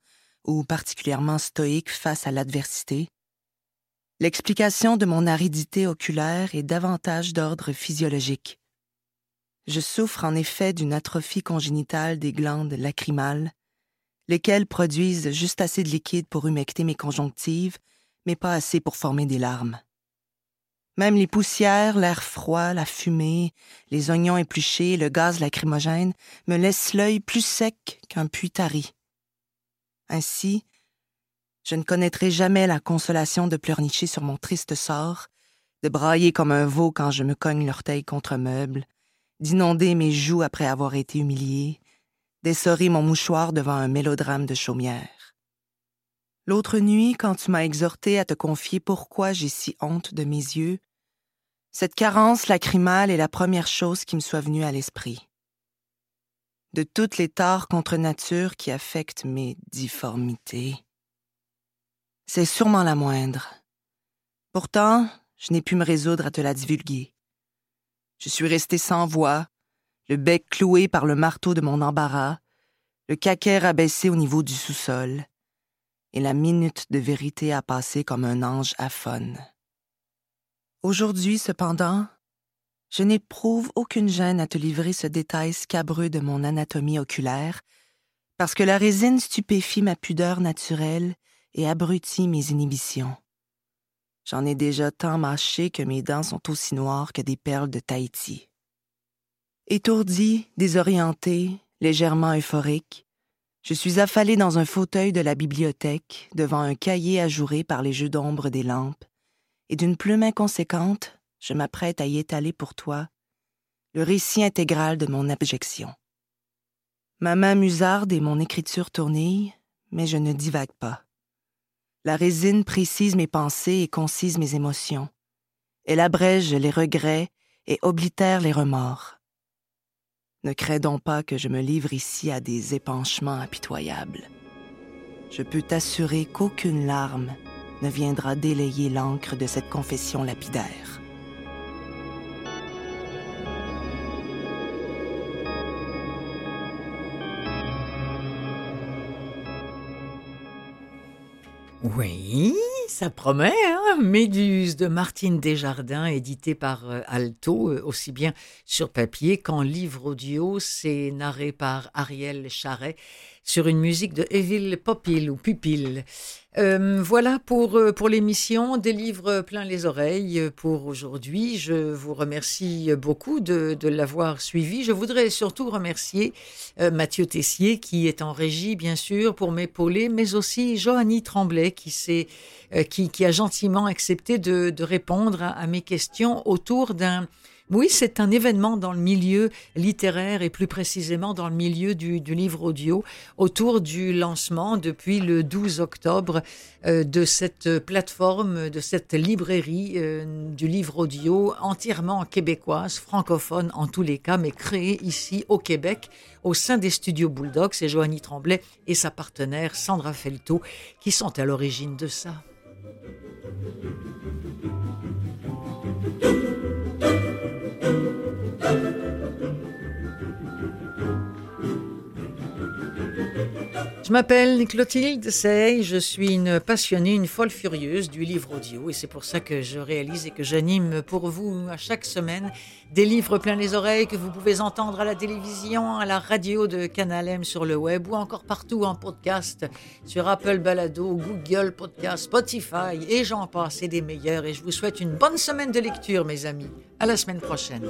ou particulièrement stoïque face à l'adversité. L'explication de mon aridité oculaire est davantage d'ordre physiologique. Je souffre en effet d'une atrophie congénitale des glandes lacrymales, lesquelles produisent juste assez de liquide pour humecter mes conjonctives, mais pas assez pour former des larmes. Même les poussières, l'air froid, la fumée, les oignons épluchés, le gaz lacrymogène me laissent l'œil plus sec qu'un puits tari. Ainsi, je ne connaîtrai jamais la consolation de pleurnicher sur mon triste sort, de brailler comme un veau quand je me cogne l'orteil contre meuble, d'inonder mes joues après avoir été humilié, d'essorer mon mouchoir devant un mélodrame de chaumière. L'autre nuit, quand tu m'as exhorté à te confier pourquoi j'ai si honte de mes yeux, cette carence lacrymale est la première chose qui me soit venue à l'esprit. De toutes les torts contre nature qui affectent mes difformités, c'est sûrement la moindre. Pourtant, je n'ai pu me résoudre à te la divulguer. Je suis resté sans voix, le bec cloué par le marteau de mon embarras, le caquet abaissé au niveau du sous-sol, et la minute de vérité a passé comme un ange aphone. Aujourd'hui, cependant, je n'éprouve aucune gêne à te livrer ce détail scabreux de mon anatomie oculaire, parce que la résine stupéfie ma pudeur naturelle et abrutit mes inhibitions. J'en ai déjà tant mâché que mes dents sont aussi noires que des perles de Tahiti. Étourdi, désorienté, légèrement euphorique, je suis affalé dans un fauteuil de la bibliothèque, devant un cahier ajouré par les jeux d'ombre des lampes, et d'une plume inconséquente, je m'apprête à y étaler pour toi le récit intégral de mon abjection. Ma main musarde et mon écriture tournée, mais je ne divague pas. La résine précise mes pensées et concise mes émotions. Elle abrège les regrets et oblitère les remords. Ne crains donc pas que je me livre ici à des épanchements impitoyables. Je peux t'assurer qu'aucune larme ne viendra délayer l'encre de cette confession lapidaire. Oui, ça promet. Hein Méduse de Martine Desjardins, édité par euh, Alto, euh, aussi bien sur papier qu'en livre audio. C'est narré par Ariel Charret sur une musique de Evil Popil ou Pupil. Euh, voilà pour, euh, pour l'émission des livres plein les oreilles pour aujourd'hui. Je vous remercie beaucoup de, de l'avoir suivi. Je voudrais surtout remercier euh, Mathieu Tessier qui est en régie bien sûr pour m'épauler, mais aussi Joanny Tremblay qui, qui, qui a gentiment accepté de, de répondre à mes questions autour d'un oui, c'est un événement dans le milieu littéraire et plus précisément dans le milieu du, livre audio autour du lancement depuis le 12 octobre euh, de cette plateforme, de cette librairie euh, du livre audio entièrement québécoise, francophone en tous les cas, mais créée ici au Québec au sein des studios Bulldog. C'est Joanie Tremblay et sa partenaire Sandra Felto qui sont à l'origine de ça. Je m'appelle Clotilde Sey, je suis une passionnée, une folle furieuse du livre audio et c'est pour ça que je réalise et que j'anime pour vous à chaque semaine des livres plein les oreilles que vous pouvez entendre à la télévision, à la radio de Canal M sur le web ou encore partout en podcast sur Apple Balado, Google Podcast, Spotify et j'en passe et des meilleurs et je vous souhaite une bonne semaine de lecture mes amis. À la semaine prochaine.